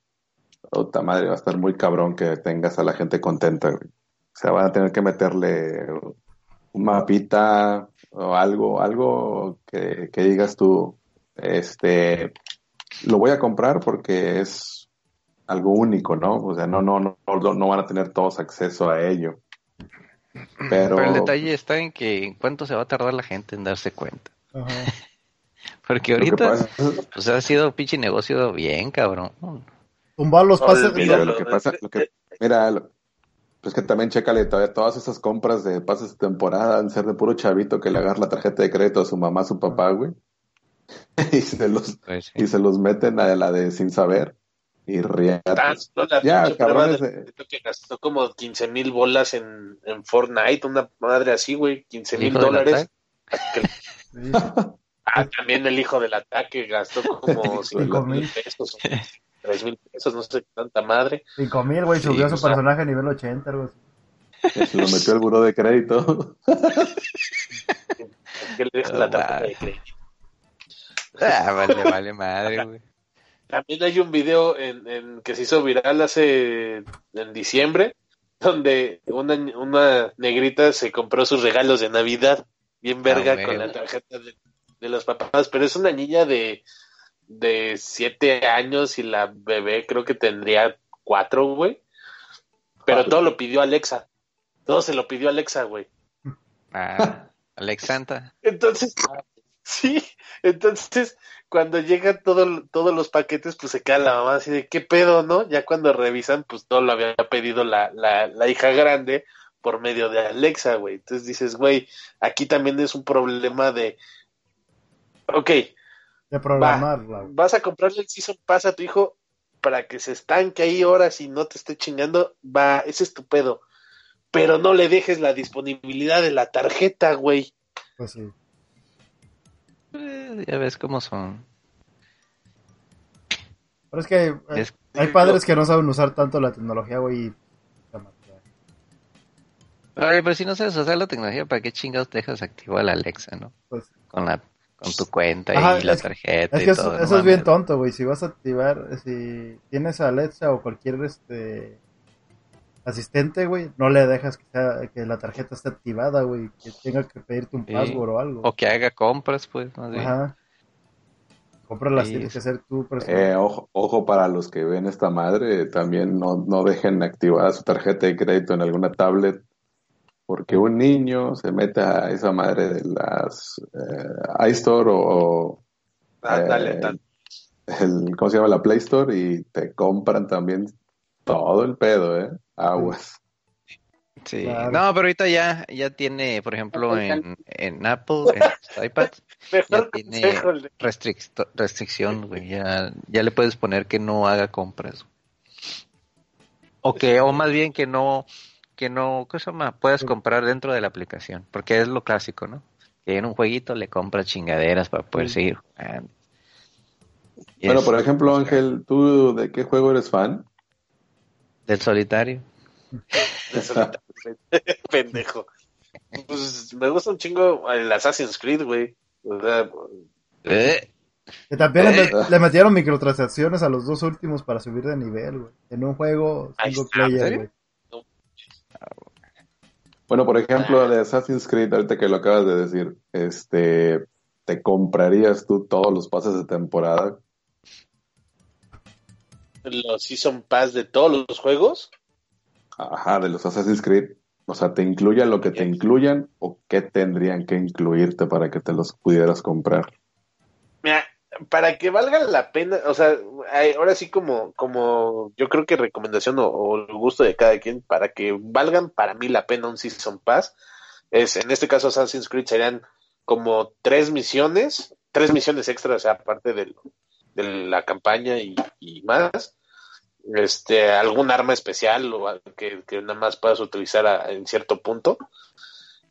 puta madre, va a estar muy cabrón que tengas a la gente contenta, güey. O sea, van a tener que meterle un mapita o algo, algo que, que digas tú, este, lo voy a comprar porque es algo único, ¿no? O sea, no, no, no, no, van a tener todos acceso a ello. Pero, Pero el detalle está en que en cuánto se va a tardar la gente en darse cuenta. Ajá. Porque ahorita, pasa, pues ha sido pinche negocio bien, cabrón. Tumbar los pases... Olvídalo. lo que pasa, lo que, mira, lo- pues que también chécale, todavía todas esas compras de pases de temporada han ser de puro chavito que le agarra la tarjeta de crédito a su mamá, a su papá, güey. y se los, Pues, sí. y se los meten a la de sin saber y riatas. Tanto la Ya, pinche cabrones, de- que gastó como 15 mil bolas en, en Fortnite, una madre así, güey, 15 mil dólares. Sí. Ah, también el hijo del ataque gastó como Hijo del 5 mil pesos, 3 mil pesos, no sé tanta madre. 5000, güey, Sí, subió o su sea. personaje a nivel 80, algo así. Se lo metió al buró de crédito. ¿Por qué le dejas Oh, la tarjeta vale. de crédito? Ah, vale, vale madre, güey. También hay un video en, en que se hizo viral hace en diciembre, donde una, una negrita se compró sus regalos de Navidad, bien verga, Ah, con bueno. la tarjeta de, de los papás, pero es una niña de, de siete años y la bebé creo que tendría cuatro, güey. Pero todo lo pidió Alexa. Todo se lo pidió Alexa, güey. Ah, Alex Santa. Entonces, sí, entonces cuando llegan todo, todos los paquetes, pues se queda la mamá así de qué pedo, ¿no? Ya cuando revisan, pues todo lo había pedido la, la, la hija grande por medio de Alexa, güey. Entonces dices, güey, aquí también es un problema de, ok, De programarla. güey. vas a comprarle el Season Pass a tu hijo para que se estanque ahí horas y no te esté chingando, va, ese es tu pedo. Pero no le dejes la disponibilidad de la tarjeta, güey. Pues sí. Eh, ya ves cómo son. Pero es que hay, Es- hay padres que no saben usar tanto la tecnología, güey. y- Oye, pero si no sabes usar la tecnología, ¿para qué chingados dejas activar la Alexa, no? Pues, Con la con tu cuenta Ajá, y la tarjeta es que eso, todo. eso no es bien tonto, güey. Si vas a activar, si tienes a Alexa o cualquier este asistente, güey, no le dejas que, sea- que la tarjeta esté activada, güey. Que tenga que pedirte un Sí. password o algo. O que haga compras, pues, más bien. Ajá. Cómpralas, Sí, tienes es- que ser tú personal. Eh, ojo, ojo para los que ven esta madre, también no, no dejen activada su tarjeta de crédito en alguna tablet, porque un niño se mete a esa madre de las eh, iStore o, Ah, dale, Eh, tal. el, ¿cómo se llama? La Play Store y te compran también todo el pedo, ¿eh? Aguas. Sí. Claro. No, pero ahorita ya, ya tiene, por ejemplo, en, en Apple, en los iPads, ya tiene restricción, güey. Ya, ya le puedes poner que no haga compras. O que, o más bien que no, que no, ¿qué se llama? Puedas comprar dentro de la aplicación. Porque es lo clásico, ¿no? Que en un jueguito le compras chingaderas para poder Sí. seguir jugando. Bueno, por ejemplo, Ángel, ¿tú de qué juego eres fan? Del solitario. de solitario, pendejo. Pues me gusta un chingo el Assassin's Creed, güey. O sea, Eh, Que también le, Eh. le metieron microtransacciones a los dos últimos para subir de nivel, güey. En un juego single está, ¿en player. Bueno, por ejemplo, de Assassin's Creed, ahorita que lo acabas de decir, este, ¿te comprarías tú todos los pases de temporada? Los Season Pass de todos los juegos. Ajá, de los Assassin's Creed. O sea, ¿te incluyan lo que te incluyan o qué tendrían que incluirte para que te los pudieras comprar? Mira, para que valga la pena, o sea, ahora sí como, como yo creo que recomendación o, o el gusto de cada quien, para que valgan para mí la pena un Season Pass, es en este caso Assassin's Creed serían como tres misiones, tres misiones extras, o sea, aparte del- de la campaña y, y más, este, algún arma especial o que, que nada más puedas utilizar a- en cierto punto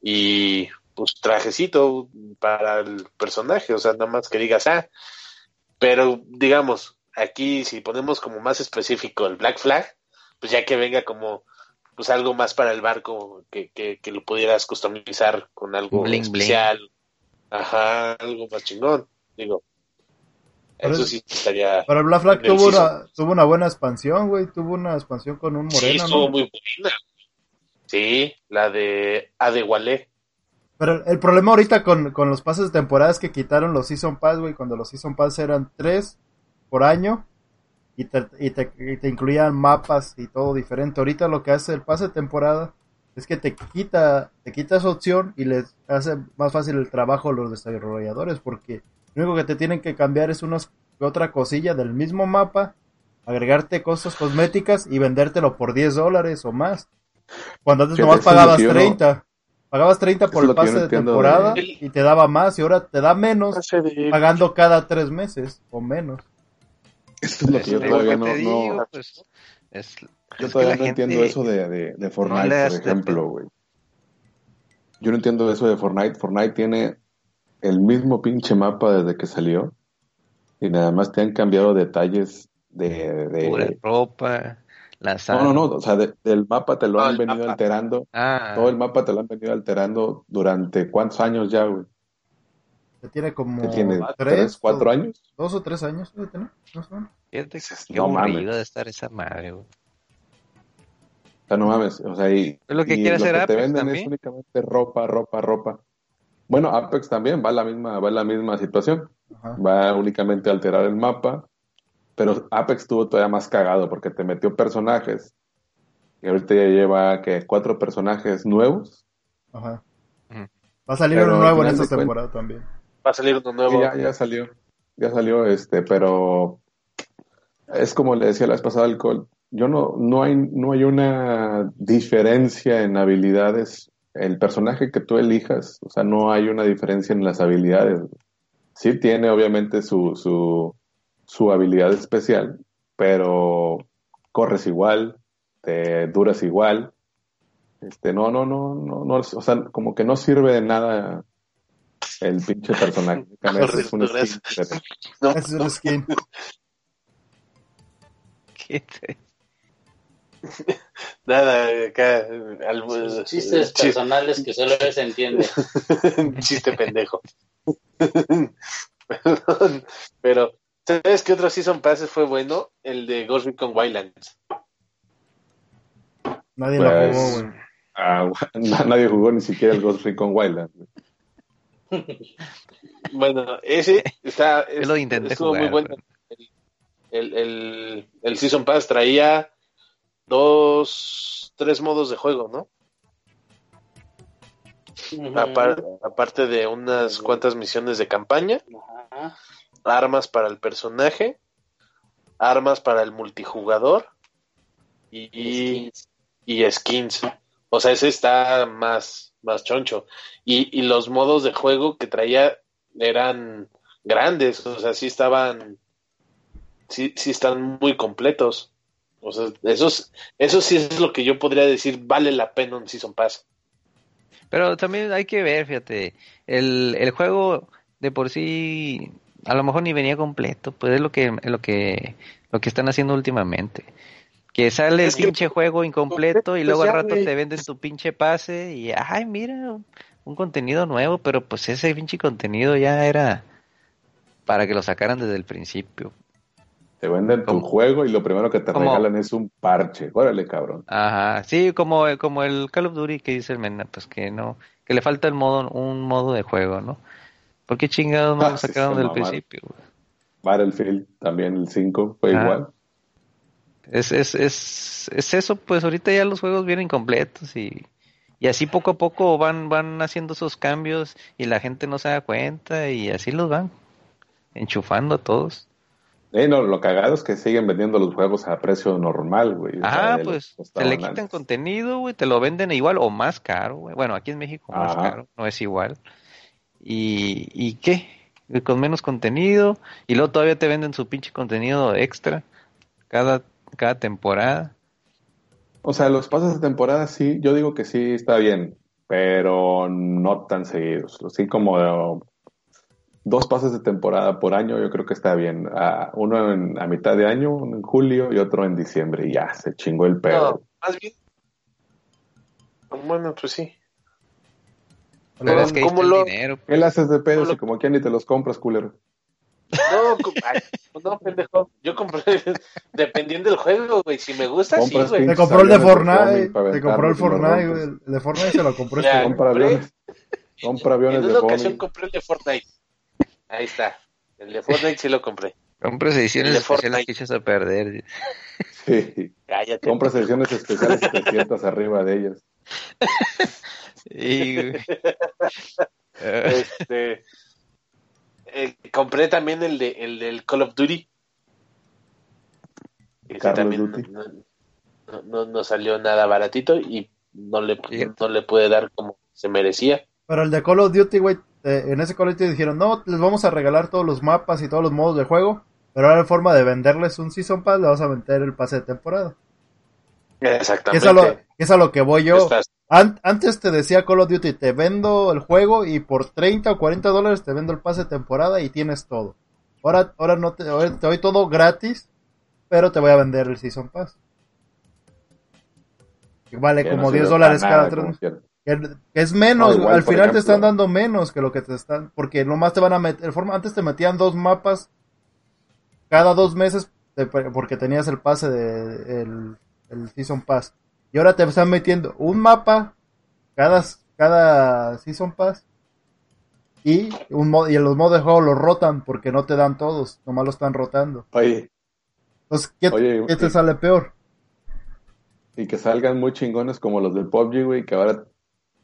y pues trajecito para el personaje, o sea, nada más que digas, ah, pero digamos, aquí si ponemos como más específico el Black Flag, pues ya que venga como pues algo más para el barco, que, que, que lo pudieras customizar con algo Bling, bling. especial, ajá, algo más chingón, digo. Pero Eso es- sí estaría... Pero el Black Flag tuvo una, tuvo una buena expansión, güey. Tuvo una expansión con un sí, moreno, estuvo ¿no? muy buena. Sí, la de Adegualé. Pero el problema ahorita con, con los pases de temporada es que quitaron los Season Pass, güey, cuando los Season Pass eran tres por año y te, y te, y te incluían mapas y todo diferente. Ahorita lo que hace el pase de temporada es que te quita, te quita esa opción y les hace más fácil el trabajo a los desarrolladores porque lo único que te tienen que cambiar es unos que otra cosilla del mismo mapa, agregarte cosas cosméticas y vendértelo por 10 dólares o más. Cuando antes Fíjate, nomás pagabas que yo no- 30. Pagabas 30 Eso por el pase no de temporada de- y te daba más y ahora te da menos pagando cada tres meses o menos. Eso es lo que yo todavía no, pues, yo todavía no entiendo eso de, de, de Fortnite, por ejemplo, güey. Yo no entiendo eso de Fortnite. Fortnite tiene el mismo pinche mapa desde que salió y nada más te han cambiado detalles de... de- pura ropa, las No, no, no, o sea, de- del mapa te lo Ah, han venido mapa. alterando. Ah, Todo el mapa te lo han venido alterando durante cuántos años ya, güey. Que tiene como Que tiene tres, tres, cuatro años. Dos o tres años debe tener, más o menos. Fíjate qué No mames. de estar esa madre, güey. O sea, no mames. O sea, y, Es lo que y quiere hacer te Apex venden es únicamente ropa, ropa, ropa. Bueno, Apex también va a la misma, va la misma situación. Ajá. Va únicamente a alterar el mapa. Pero Apex tuvo todavía más cagado porque te metió personajes. Y ahorita ya lleva que cuatro personajes nuevos. Ajá. Va a salir Pero uno nuevo en esta temporada también. Va a salir uno Sí, nuevo. ya, ya salió. Ya salió este, pero es como le decía la vez pasada al Col. Yo no, no hay, no hay una diferencia en habilidades. El personaje que tú elijas, o sea, no hay una diferencia en las habilidades. Sí tiene obviamente su, su, su habilidad especial, pero corres igual, te duras igual. Este, no, no, no, no, no, o sea, como que no sirve de nada el pinche personaje. Es un skin, No, Es un skin. ¿Qué te- nada, acá. Al, Sus chistes chis- personales que solo él se entiende. chiste pendejo. Perdón, pero, ¿sabes qué otro Season Pass fue bueno? El de Ghost Recon Wildlands. Nadie Pues, lo jugó, güey. Ah, na- nadie jugó ni siquiera el Ghost Recon Wildlands. Bueno, ese está. Lo intenté estuvo jugar, muy bueno. El, el, el Season Pass traía dos, tres modos de juego, ¿no? Apar- aparte de unas cuantas misiones de campaña, armas para el personaje, armas para el multijugador y, y, y skins. O sea, ese está más, más choncho. Y, y los modos de juego que traía eran grandes, o sea, sí estaban, sí, sí están muy completos. O sea, esos, eso sí es lo que yo podría decir, vale la pena un Season Pass. Pero también hay que ver, fíjate, el, el juego de por sí a lo mejor ni venía completo, pues es lo que lo que lo que están haciendo últimamente. Que sale Es el que- pinche juego incompleto y luego al rato te venden tu pinche pase y ay, mira, un contenido nuevo, pero pues ese pinche contenido ya era para que lo sacaran desde el principio. Te venden tu juego y lo primero que te regalan es un parche. Órale, cabrón. Ajá, sí, como, como el Call of Duty que dice el Mena, pues que no, que le falta el modo, un modo de juego, ¿no? ¿Por qué chingados no Ah, lo sacaron del principio? Battlefield también el 5 fue Ah. igual. Es, es, es, es eso, pues ahorita ya los juegos vienen completos y, y así poco a poco van, van haciendo esos cambios y la gente no se da cuenta y así los van enchufando a todos. Eh, no, lo cagado es que siguen vendiendo los juegos a precio normal, güey. O sea, lo pues te le quitan antes. contenido, güey, te lo venden igual o más caro, güey. Bueno, aquí en México más caro, no es igual. ¿Y, y qué? Y Con menos contenido y luego todavía te venden su pinche contenido extra cada, cada temporada. O sea, los pases de temporada sí, yo digo que sí está bien, pero no tan seguidos. Así como dos pases de temporada por año, yo creo que está bien. Ah, uno en, a mitad de año, uno en julio y otro en diciembre. Y ya, se chingó el No, pedo. más bien. Bueno, pues sí. Pero es que ahí ¿cómo está el lo- dinero. ¿Qué le haces de pedo ¿Cómo lo- si como que ni te los compras, culero? No, ay, no, pendejo. Yo compré dependiendo del juego, güey. Si me gusta, sí, güey. Te compró el de Fortnite, te compró el Fortnite, güey. El de Fortnite se lo compró Ya. este. Compra compré- aviones. Compra aviones En de una ocasión compré el de Fortnite. Ahí está. El de Fortnite sí lo compré. Compras ediciones especiales que echas a perder. Sí. Cállate. Compras ediciones especiales y te sientas arriba de ellas. Y, Este, eh, compré también el de el del Call of Duty. Ese Call of también Duty. No, no, no- no salió nada baratito y no le, no le pude dar como se merecía. Pero el de Call of Duty, güey, eh, en ese Call of Duty dijeron, no, les vamos a regalar todos los mapas y todos los modos de juego, pero ahora en forma de venderles un Season Pass, le vamos a meter el pase de temporada. Que es, Exactamente. a lo, es a lo que voy yo. Estás- An- antes te decía Call of Duty, te vendo el juego y por 30 o 40 dólares te vendo el pase de temporada y tienes todo. Ahora, ahora no te, ahora te doy todo gratis, pero te voy a vender el Season Pass. Que vale Que como no 10 sirve dólares cada nada, Que, es menos, No, igual, al final te están dando menos que lo que te están, porque nomás te van a meter, antes te metían dos mapas cada dos meses porque tenías el pase de el, el Season Pass. Y ahora te están metiendo un mapa cada, cada Season Pass y un mod, y los modos de juego los rotan porque no te dan todos, nomás lo están rotando. Oye, Entonces, ¿qué, Oye, qué te y- sale peor? y que salgan muy chingones como los del PUBG, güey, que ahora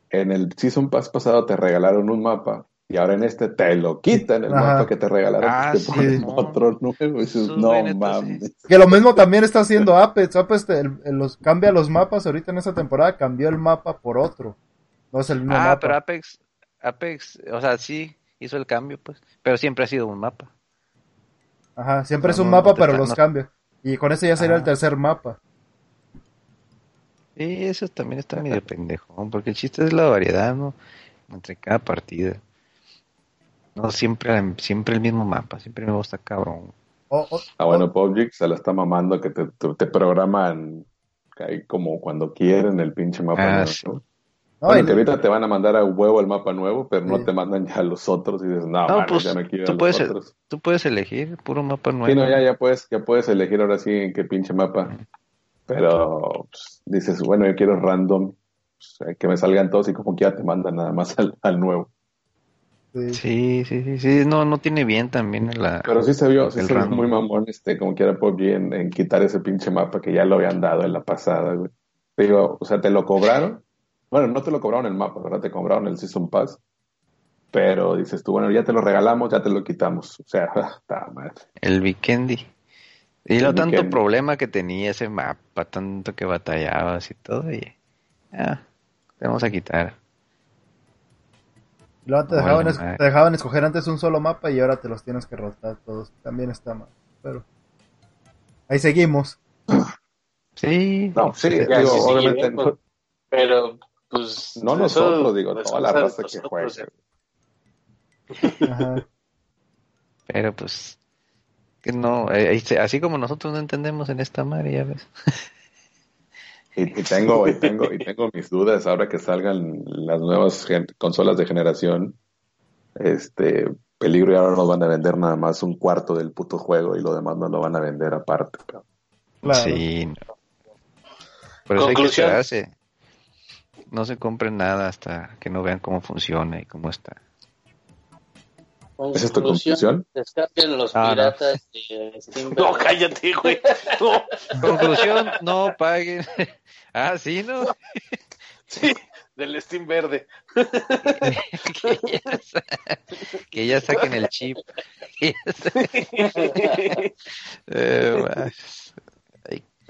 en el Season Pass pasado te regalaron un mapa y ahora en este te lo quitan el Ajá. mapa que te regalaron Ah, te sí, ponen otro nuevo y dices, Sus no mames. Que lo mismo también está haciendo Apex. Apex te- el- el- los, cambia los mapas. Ahorita en esta temporada cambió el mapa por otro. No es el mismo Ah, mapa. pero Apex, Apex, o sea, sí hizo el cambio, pues, pero siempre ha sido un mapa. Ajá, siempre No, es un no, mapa, no pero está- los no- cambia. Y con ese ya sería el Ah. tercer mapa. Sí, eso también está medio pendejón, porque el chiste es la variedad, ¿no? Entre cada partida. No siempre, siempre el mismo mapa, siempre me gusta cabrón. O- o- Ah, bueno, PUBG se la está mamando que te, te, te programan ahí como cuando quieren el pinche mapa Ah, nuevo, sí. ¿no? no, Bueno, y- que ahorita te van a mandar a huevo el mapa nuevo, pero Sí. no te mandan ya los otros y dices, no, No, pues, ya me quiero tú a los puedes- otros. Tú puedes elegir puro mapa nuevo. Sí, no, ya, ya puedes, ya puedes elegir ahora sí en qué pinche mapa. Pero pues, dices, bueno, yo quiero random, pues, que me salgan todos y como que ya te mandan nada más al, al nuevo. sí. Sí, sí, sí, no, no tiene bien también la... Pero sí se vio, sí se vio muy mamón, este, como quiera PUBG en, en quitar ese pinche mapa que ya lo habían dado en la pasada, güey. Te digo, o sea, te lo cobraron. Bueno, no te lo cobraron el mapa, ¿verdad? Te cobraron el Season Pass. Pero dices tú, bueno, ya te lo regalamos, ya te lo quitamos. O sea, está mal. El Vikendi. Y lo tanto Vikendi. problema que tenía ese mapa, tanto que batallabas y todo, y... Ah, te vamos a quitar. Y luego te No, dejaban, es- te dejaban escoger antes un solo mapa y ahora te los tienes que rotar todos. También está mal. Pero ahí seguimos. Sí, No, sí, sí, Ya, digo, sí, sí, obviamente, pues, Pero, pues. no eso- nosotros, digo, toda la raza que juega. Ajá. pero pues... Que no, eh, así como nosotros no entendemos en esta madre, ya ves. Y, y tengo, y tengo, y tengo mis dudas ahora que salgan las nuevas consolas de generación. Este peligro y ahora nos van a vender nada más un cuarto del puto juego y lo demás no lo van a vender aparte. cabrón. Claro. Sí. no. Por eso hay que Conclusión. esperarse. No se compren nada hasta que no vean cómo funciona y cómo está. ¿Esa es tu conclusión? Descarguen los Ah, no. piratas de Steam. No, cállate, güey. No. Conclusión, no paguen. ah, sí, ¿no? Sí, del Steam verde. que, ya sa- que ya saquen el chip. Eh, más.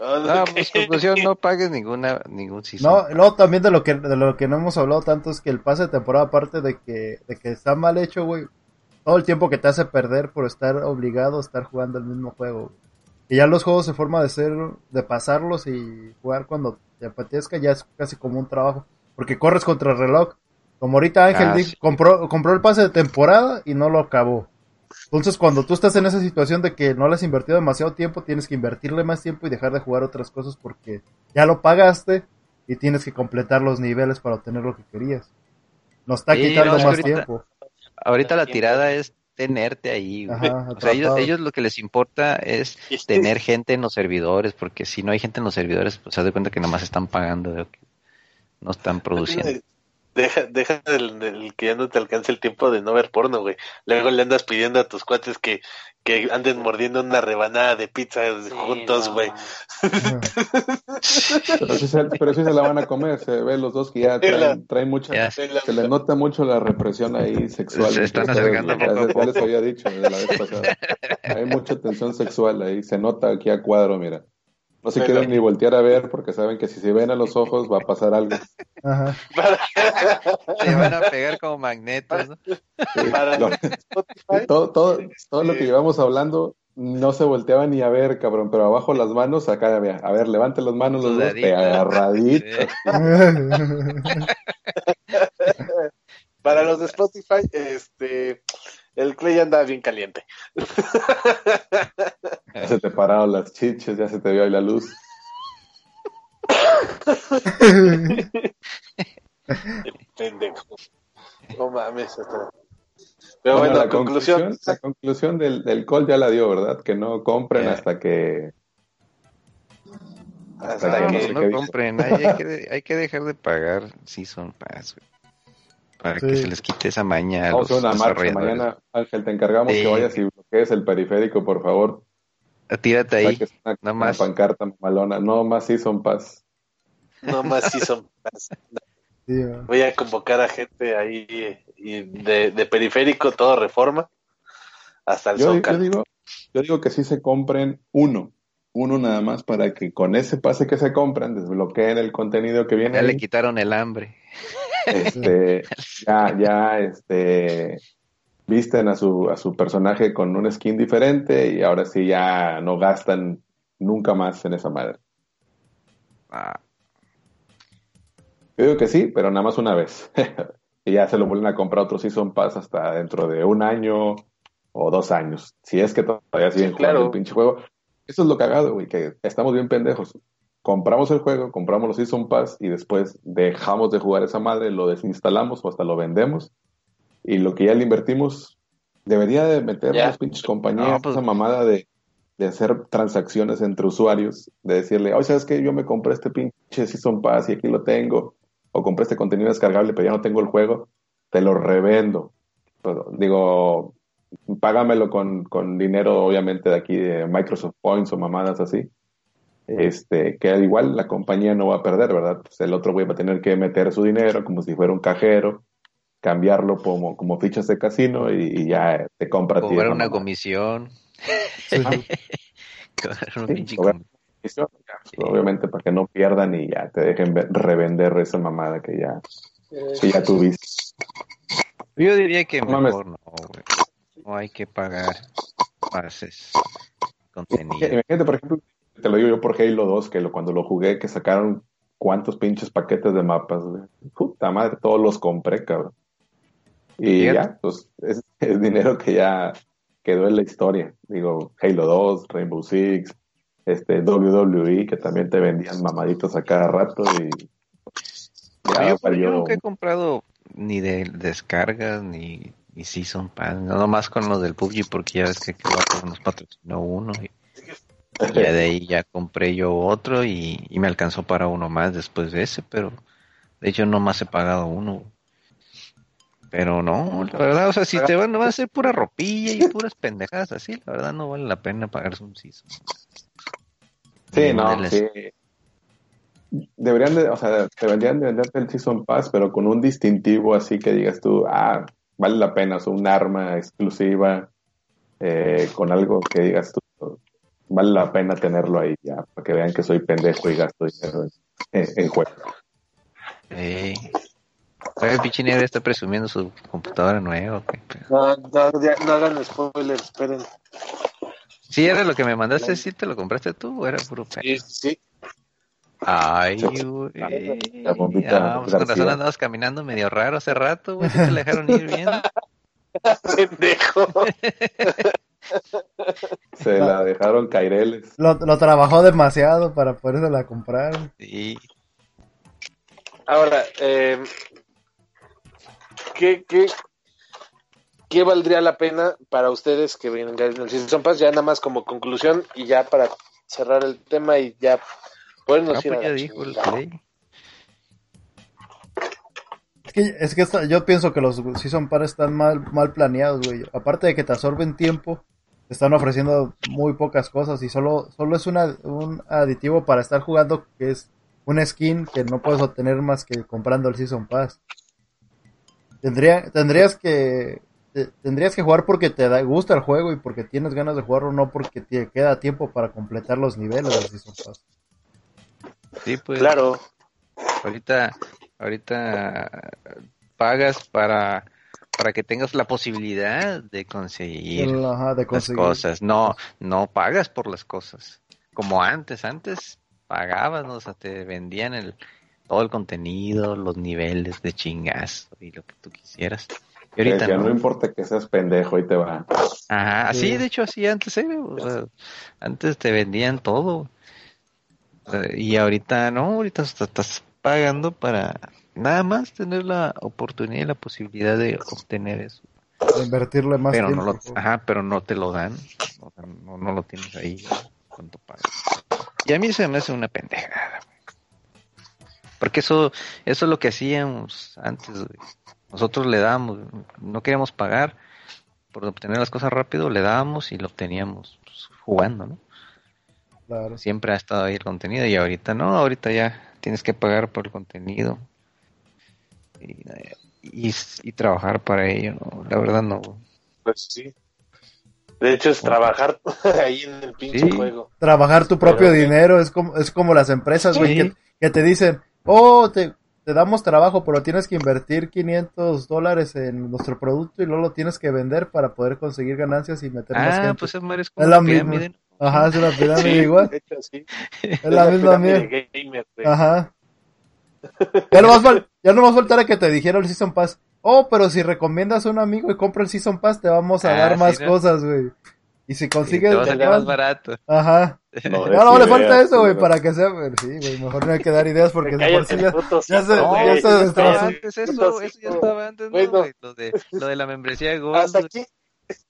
Ah, no, pues conclusión, no pagues ninguna, ningún season. No, luego también de lo que de lo que no hemos hablado tanto es que el pase de temporada, aparte de que, de que está mal hecho, güey, todo el tiempo que te hace perder por estar obligado a estar jugando el mismo juego. Y ya los juegos se forma de ser, de pasarlos y jugar cuando te apetezca, ya es casi como un trabajo. Porque corres contra el reloj. Como ahorita Ángel Ah, sí. compró, compró el pase de temporada y no lo acabó. Entonces, cuando tú estás en esa situación de que no le has invertido demasiado tiempo, tienes que invertirle más tiempo y dejar de jugar otras cosas porque ya lo pagaste y tienes que completar los niveles para obtener lo que querías. Nos está Sí, quitando no, más ahorita- tiempo. Ahorita la tirada es tenerte ahí. güey. Ajá, o sea, ellos, lo que les importa es tener gente en los servidores, porque si no hay gente en los servidores, pues se de cuenta que nada más están pagando, de lo que no están produciendo. Deja, deja del, del que ya no te alcance el tiempo de no ver porno, güey. Luego le andas pidiendo a tus cuates que, que anden mordiendo una rebanada de pizza juntos, no, güey. Pero sí, se, pero sí se la van a comer, se ve los dos que ya traen, traen mucha, Ya. se les nota mucho la represión ahí sexual. Se están acercando ya, les había dicho de la vez pasada. Hay mucha tensión sexual ahí, se nota aquí a cuadro, mira. No se Sí, quieren ni voltear a ver porque saben que si se ven a los ojos va a pasar algo. Ajá. Se van a pegar como magnetos, ¿no? Sí, Para lo- Spotify. todo, todo, todo lo que llevamos hablando no se volteaba ni a ver, cabrón, pero abajo las manos, acá, a ver, a ver, levante las manos los dos, agarraditos. Para los de Spotify, este, el Clay anda bien caliente. Ya se te pararon las chiches, ya se te vio ahí la luz. Pendejo. No mames. Hasta... Pero bueno, la, conclusión, La conclusión del, del call ya la dio, ¿verdad? Que no compren hasta que... Hasta que que sé no dijo. compren, hay, hay que, hay que dejar de pagar Season Pass, güey. Para que Sí. se les quite esa maña a Vamos a los una marcha mañana. Ángel, te encargamos Sí. que vayas y bloquees el periférico, por favor. Tírate ahí. Saques una, una más. pancarta malona. No más Season Pass. no más sí son. Sí, güey. Voy a convocar a gente ahí y de, de periférico, todo reforma, hasta el Yo, yo digo, yo digo que sí se compren uno. Uno nada más para que con ese pase que se compran desbloqueen el contenido que viene Ya le quitaron el hambre. Este, ya, ya, este, visten a su, a su personaje con un skin diferente y ahora sí ya no gastan nunca más en esa madre. Ah, Yo digo que sí, pero nada más una vez. y ya se lo vuelven a comprar otro Season Pass hasta dentro de un año o dos años. Si es que todavía siguen Sí, claro. jugando el pinche juego. Eso es lo cagado, güey, que estamos bien pendejos. Compramos el juego, compramos los Season Pass y después dejamos de jugar esa madre, lo desinstalamos o hasta lo vendemos. Y lo que ya le invertimos, debería de meter Ya. las pinches compañías No, pues- esa mamada de, de hacer transacciones entre usuarios, de decirle, oye, ¿sabes qué? Yo me compré este pinche Season Pass y aquí lo tengo. O compré este contenido descargable, pero ya no tengo el juego. Te lo revendo. Pero, digo, págamelo con, con dinero, obviamente, de aquí de Microsoft Points o mamadas así. Este, que al igual la compañía no va a perder, ¿verdad? Pues el otro güey va a tener que meter su dinero como si fuera un cajero, cambiarlo como, como fichas de casino y, y ya te compra a ti cobrar una comisión. Sí. Cobrar una Sí, cobrar. comisión. Pues, Obviamente para que no pierdan y ya te dejen ve- revender esa mamada que ya, que ya tuviste. Yo diría que No mejor no, güey. No hay que pagar pases, contenido. Imagínate, por ejemplo, te lo digo yo por Halo 2, que lo- cuando lo jugué, que sacaron cuántos pinches paquetes de mapas, güey. Puta madre, todos los compré, cabrón. Y ya, pues es, es dinero que ya quedó en la historia. Digo, Halo 2, Rainbow Six, este WWE, que también te vendían mamaditos a cada rato y ya yo, yo nunca he comprado ni de descargas ni, ni Season Pass, no más con los del PUBG porque ya ves que que nos patrocinó uno y ya de ahí ya compré yo otro y, y me alcanzó para uno más después de ese, pero de hecho no más he pagado uno. Pero no, la verdad, o sea, si te van, va a ser pura ropilla y puras pendejadas así, la verdad no vale la pena pagarse un Season. Sí, no, sí. Deberían de, o sea, deberían de venderte el Season Pass, pero con un distintivo así que digas tú, ah, vale la pena, o sea, un arma exclusiva, eh, con algo que digas tú, vale la pena tenerlo ahí ya, para que vean que soy pendejo y gasto dinero en, en, en juego. Eh, Oye, el pinche negro está presumiendo su computadora nueva. ¿o qué? No, no, ya, no hagan spoilers, esperen. Sí, era lo que me mandaste, ¿sí te lo compraste tú o era puro? Sí, sí. Ay, güey. La bombita Ah, pues con razón andabas caminando medio raro hace rato, güey. ¿Sí te la dejaron ir bien? Pendejo. Se la dejaron caireles. Lo, lo trabajó demasiado para podérsela comprar. Sí. Ahora, eh, ¿qué, qué, ¿qué valdría la pena para ustedes que vengan en el Season Pass? Ya nada más como conclusión y ya para cerrar el tema y ya podernos Ah, ir a pues ya la dijo el chingada. Play. Es que, es que yo pienso que los Season Pass están mal, mal planeados, güey. Aparte de que te absorben tiempo, están ofreciendo muy pocas cosas y solo, solo es una, un aditivo para estar jugando que es un skin que no puedes obtener más que comprando el Season Pass. Tendría, tendrías que te- tendrías que jugar porque te da, gusta el juego y porque tienes ganas de jugarlo, no porque te queda tiempo para completar los niveles del Season Pass. Sí, pues. Claro, Ahorita, ahorita pagas para, para que tengas la posibilidad de conseguir Ajá, de las cosas. No, no pagas por las cosas. Como antes, antes pagabas, ¿no? o sea, te vendían el, todo el contenido, los niveles de chingazo y lo que tú quisieras. Y ahorita decía, no no. importa que seas pendejo y te va. Ajá, así Sí. de hecho así antes era, o sea, antes te vendían todo. O sea, Y ahorita no, ahorita hasta estás pagando para, Nada más tener la oportunidad y la posibilidad de obtener eso. De invertirle más Pero tiempo. no lo, ajá, pero no te lo dan. O sea, no, no lo tienes ahí. ¿Cuánto pagas? Y a mí se me hace una pendejada. Porque eso, eso es lo que hacíamos antes. Nosotros le dábamos, no queríamos pagar por obtener las cosas rápido, le dábamos y lo obteníamos pues, jugando, ¿no? Claro. Siempre ha estado ahí el contenido y ahorita no, ahorita ya tienes que pagar por el contenido y, eh, y, y trabajar para ello. ¿no? La verdad no. Pues sí. De hecho, es trabajar ahí en el pinche Sí. juego. Trabajar tu propio Pero- dinero es como, es como las empresas, güey, Sí. que, que te dicen, oh, te, te damos trabajo, pero tienes que invertir 500 dólares en nuestro producto y luego lo tienes que vender para poder conseguir ganancias y meter más Ah, gente. pues es la misma. Ajá, es una pirámide Sí, igual. de hecho, sí. Es la misma mierda. gamer. Ajá. Ya no, fal- ya no más faltara que te dijera el Season Pass. Oh, pero si recomiendas a un amigo y compra el Season Pass, te vamos a Ah, dar sí, más ¿no? cosas, güey. Y si Sí, consigues... te va a salir más- barato. Ajá. No, no des le falta eso, güey, para que sea... Sí, güey, mejor no hay que dar ideas porque de por sí ya... ya se- sí, ya se Estaba destrozó. antes eso, eso ya sí, estaba antes, ¿no, güey? Lo de, lo de la membresía de Gold. Hasta aquí,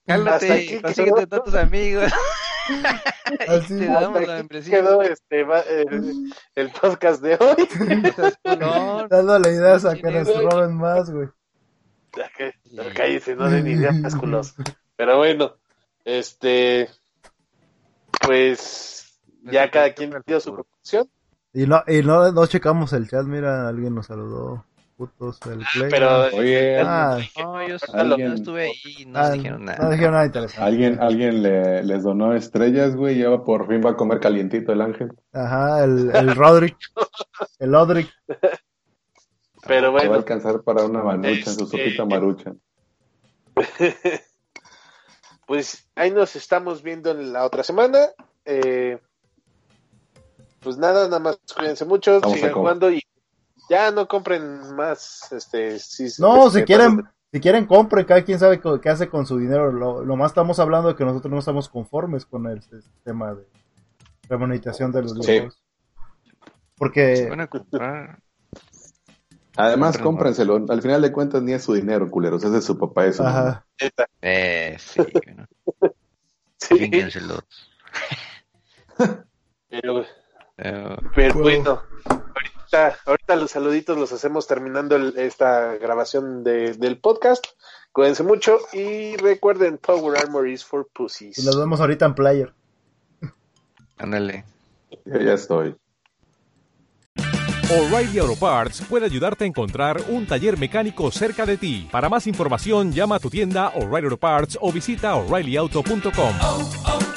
Cálmate, consíguete tantos amigos. Así. damos la quedó este, va- el, el podcast de hoy. No, Dándole ideas a que ¿Quién nos roben más, güey. Ya que- ya Cállese, no den ideas, culos. Pero bueno, este, pues ya cada quien dio su proporción. Y no, y no, no checamos el chat, mira, alguien nos saludó. Putos, el Play. Pero Oye, Ah, no, yo, Alguien- yo estuve ahí y no ah, dijeron nada. no dijeron nada interesante. alguien, alguien le, les donó estrellas, güey, y ya por fin va a comer calientito el ángel. Ajá, el, el Roderick. El Odric. Pero Se va a bueno, alcanzar para una marucha, su Este- sopita marucha. pues ahí nos estamos viendo en la otra semana. Eh, pues nada, nada más cuídense mucho, Vamos sigan jugando y ya no compren más. Este, sí, No, este, si quieren, si quieren compren, cada quien sabe qué hace con su dinero. Lo, lo más estamos hablando de que nosotros no estamos conformes con el sistema de remonetización de los Sí. videojuegos. Porque Se van a comprar. Además, cómprenselo. Al final de cuentas, ni es su dinero, culeros. Es de su papá eso. ajá, Eh, sí, bueno. sí, pero, Pero, pero Wow. bueno, ahorita, ahorita los saluditos los hacemos terminando el- esta grabación de- del podcast. Cuídense mucho y recuerden Power Armor is for pussies. y nos vemos ahorita en Player. ándale. Yo ya estoy. O'Reilly Auto Parts puede ayudarte a encontrar un taller mecánico cerca de ti. Para más información, llama a tu tienda O'Reilly Auto Parts o visita oreillyauto.com.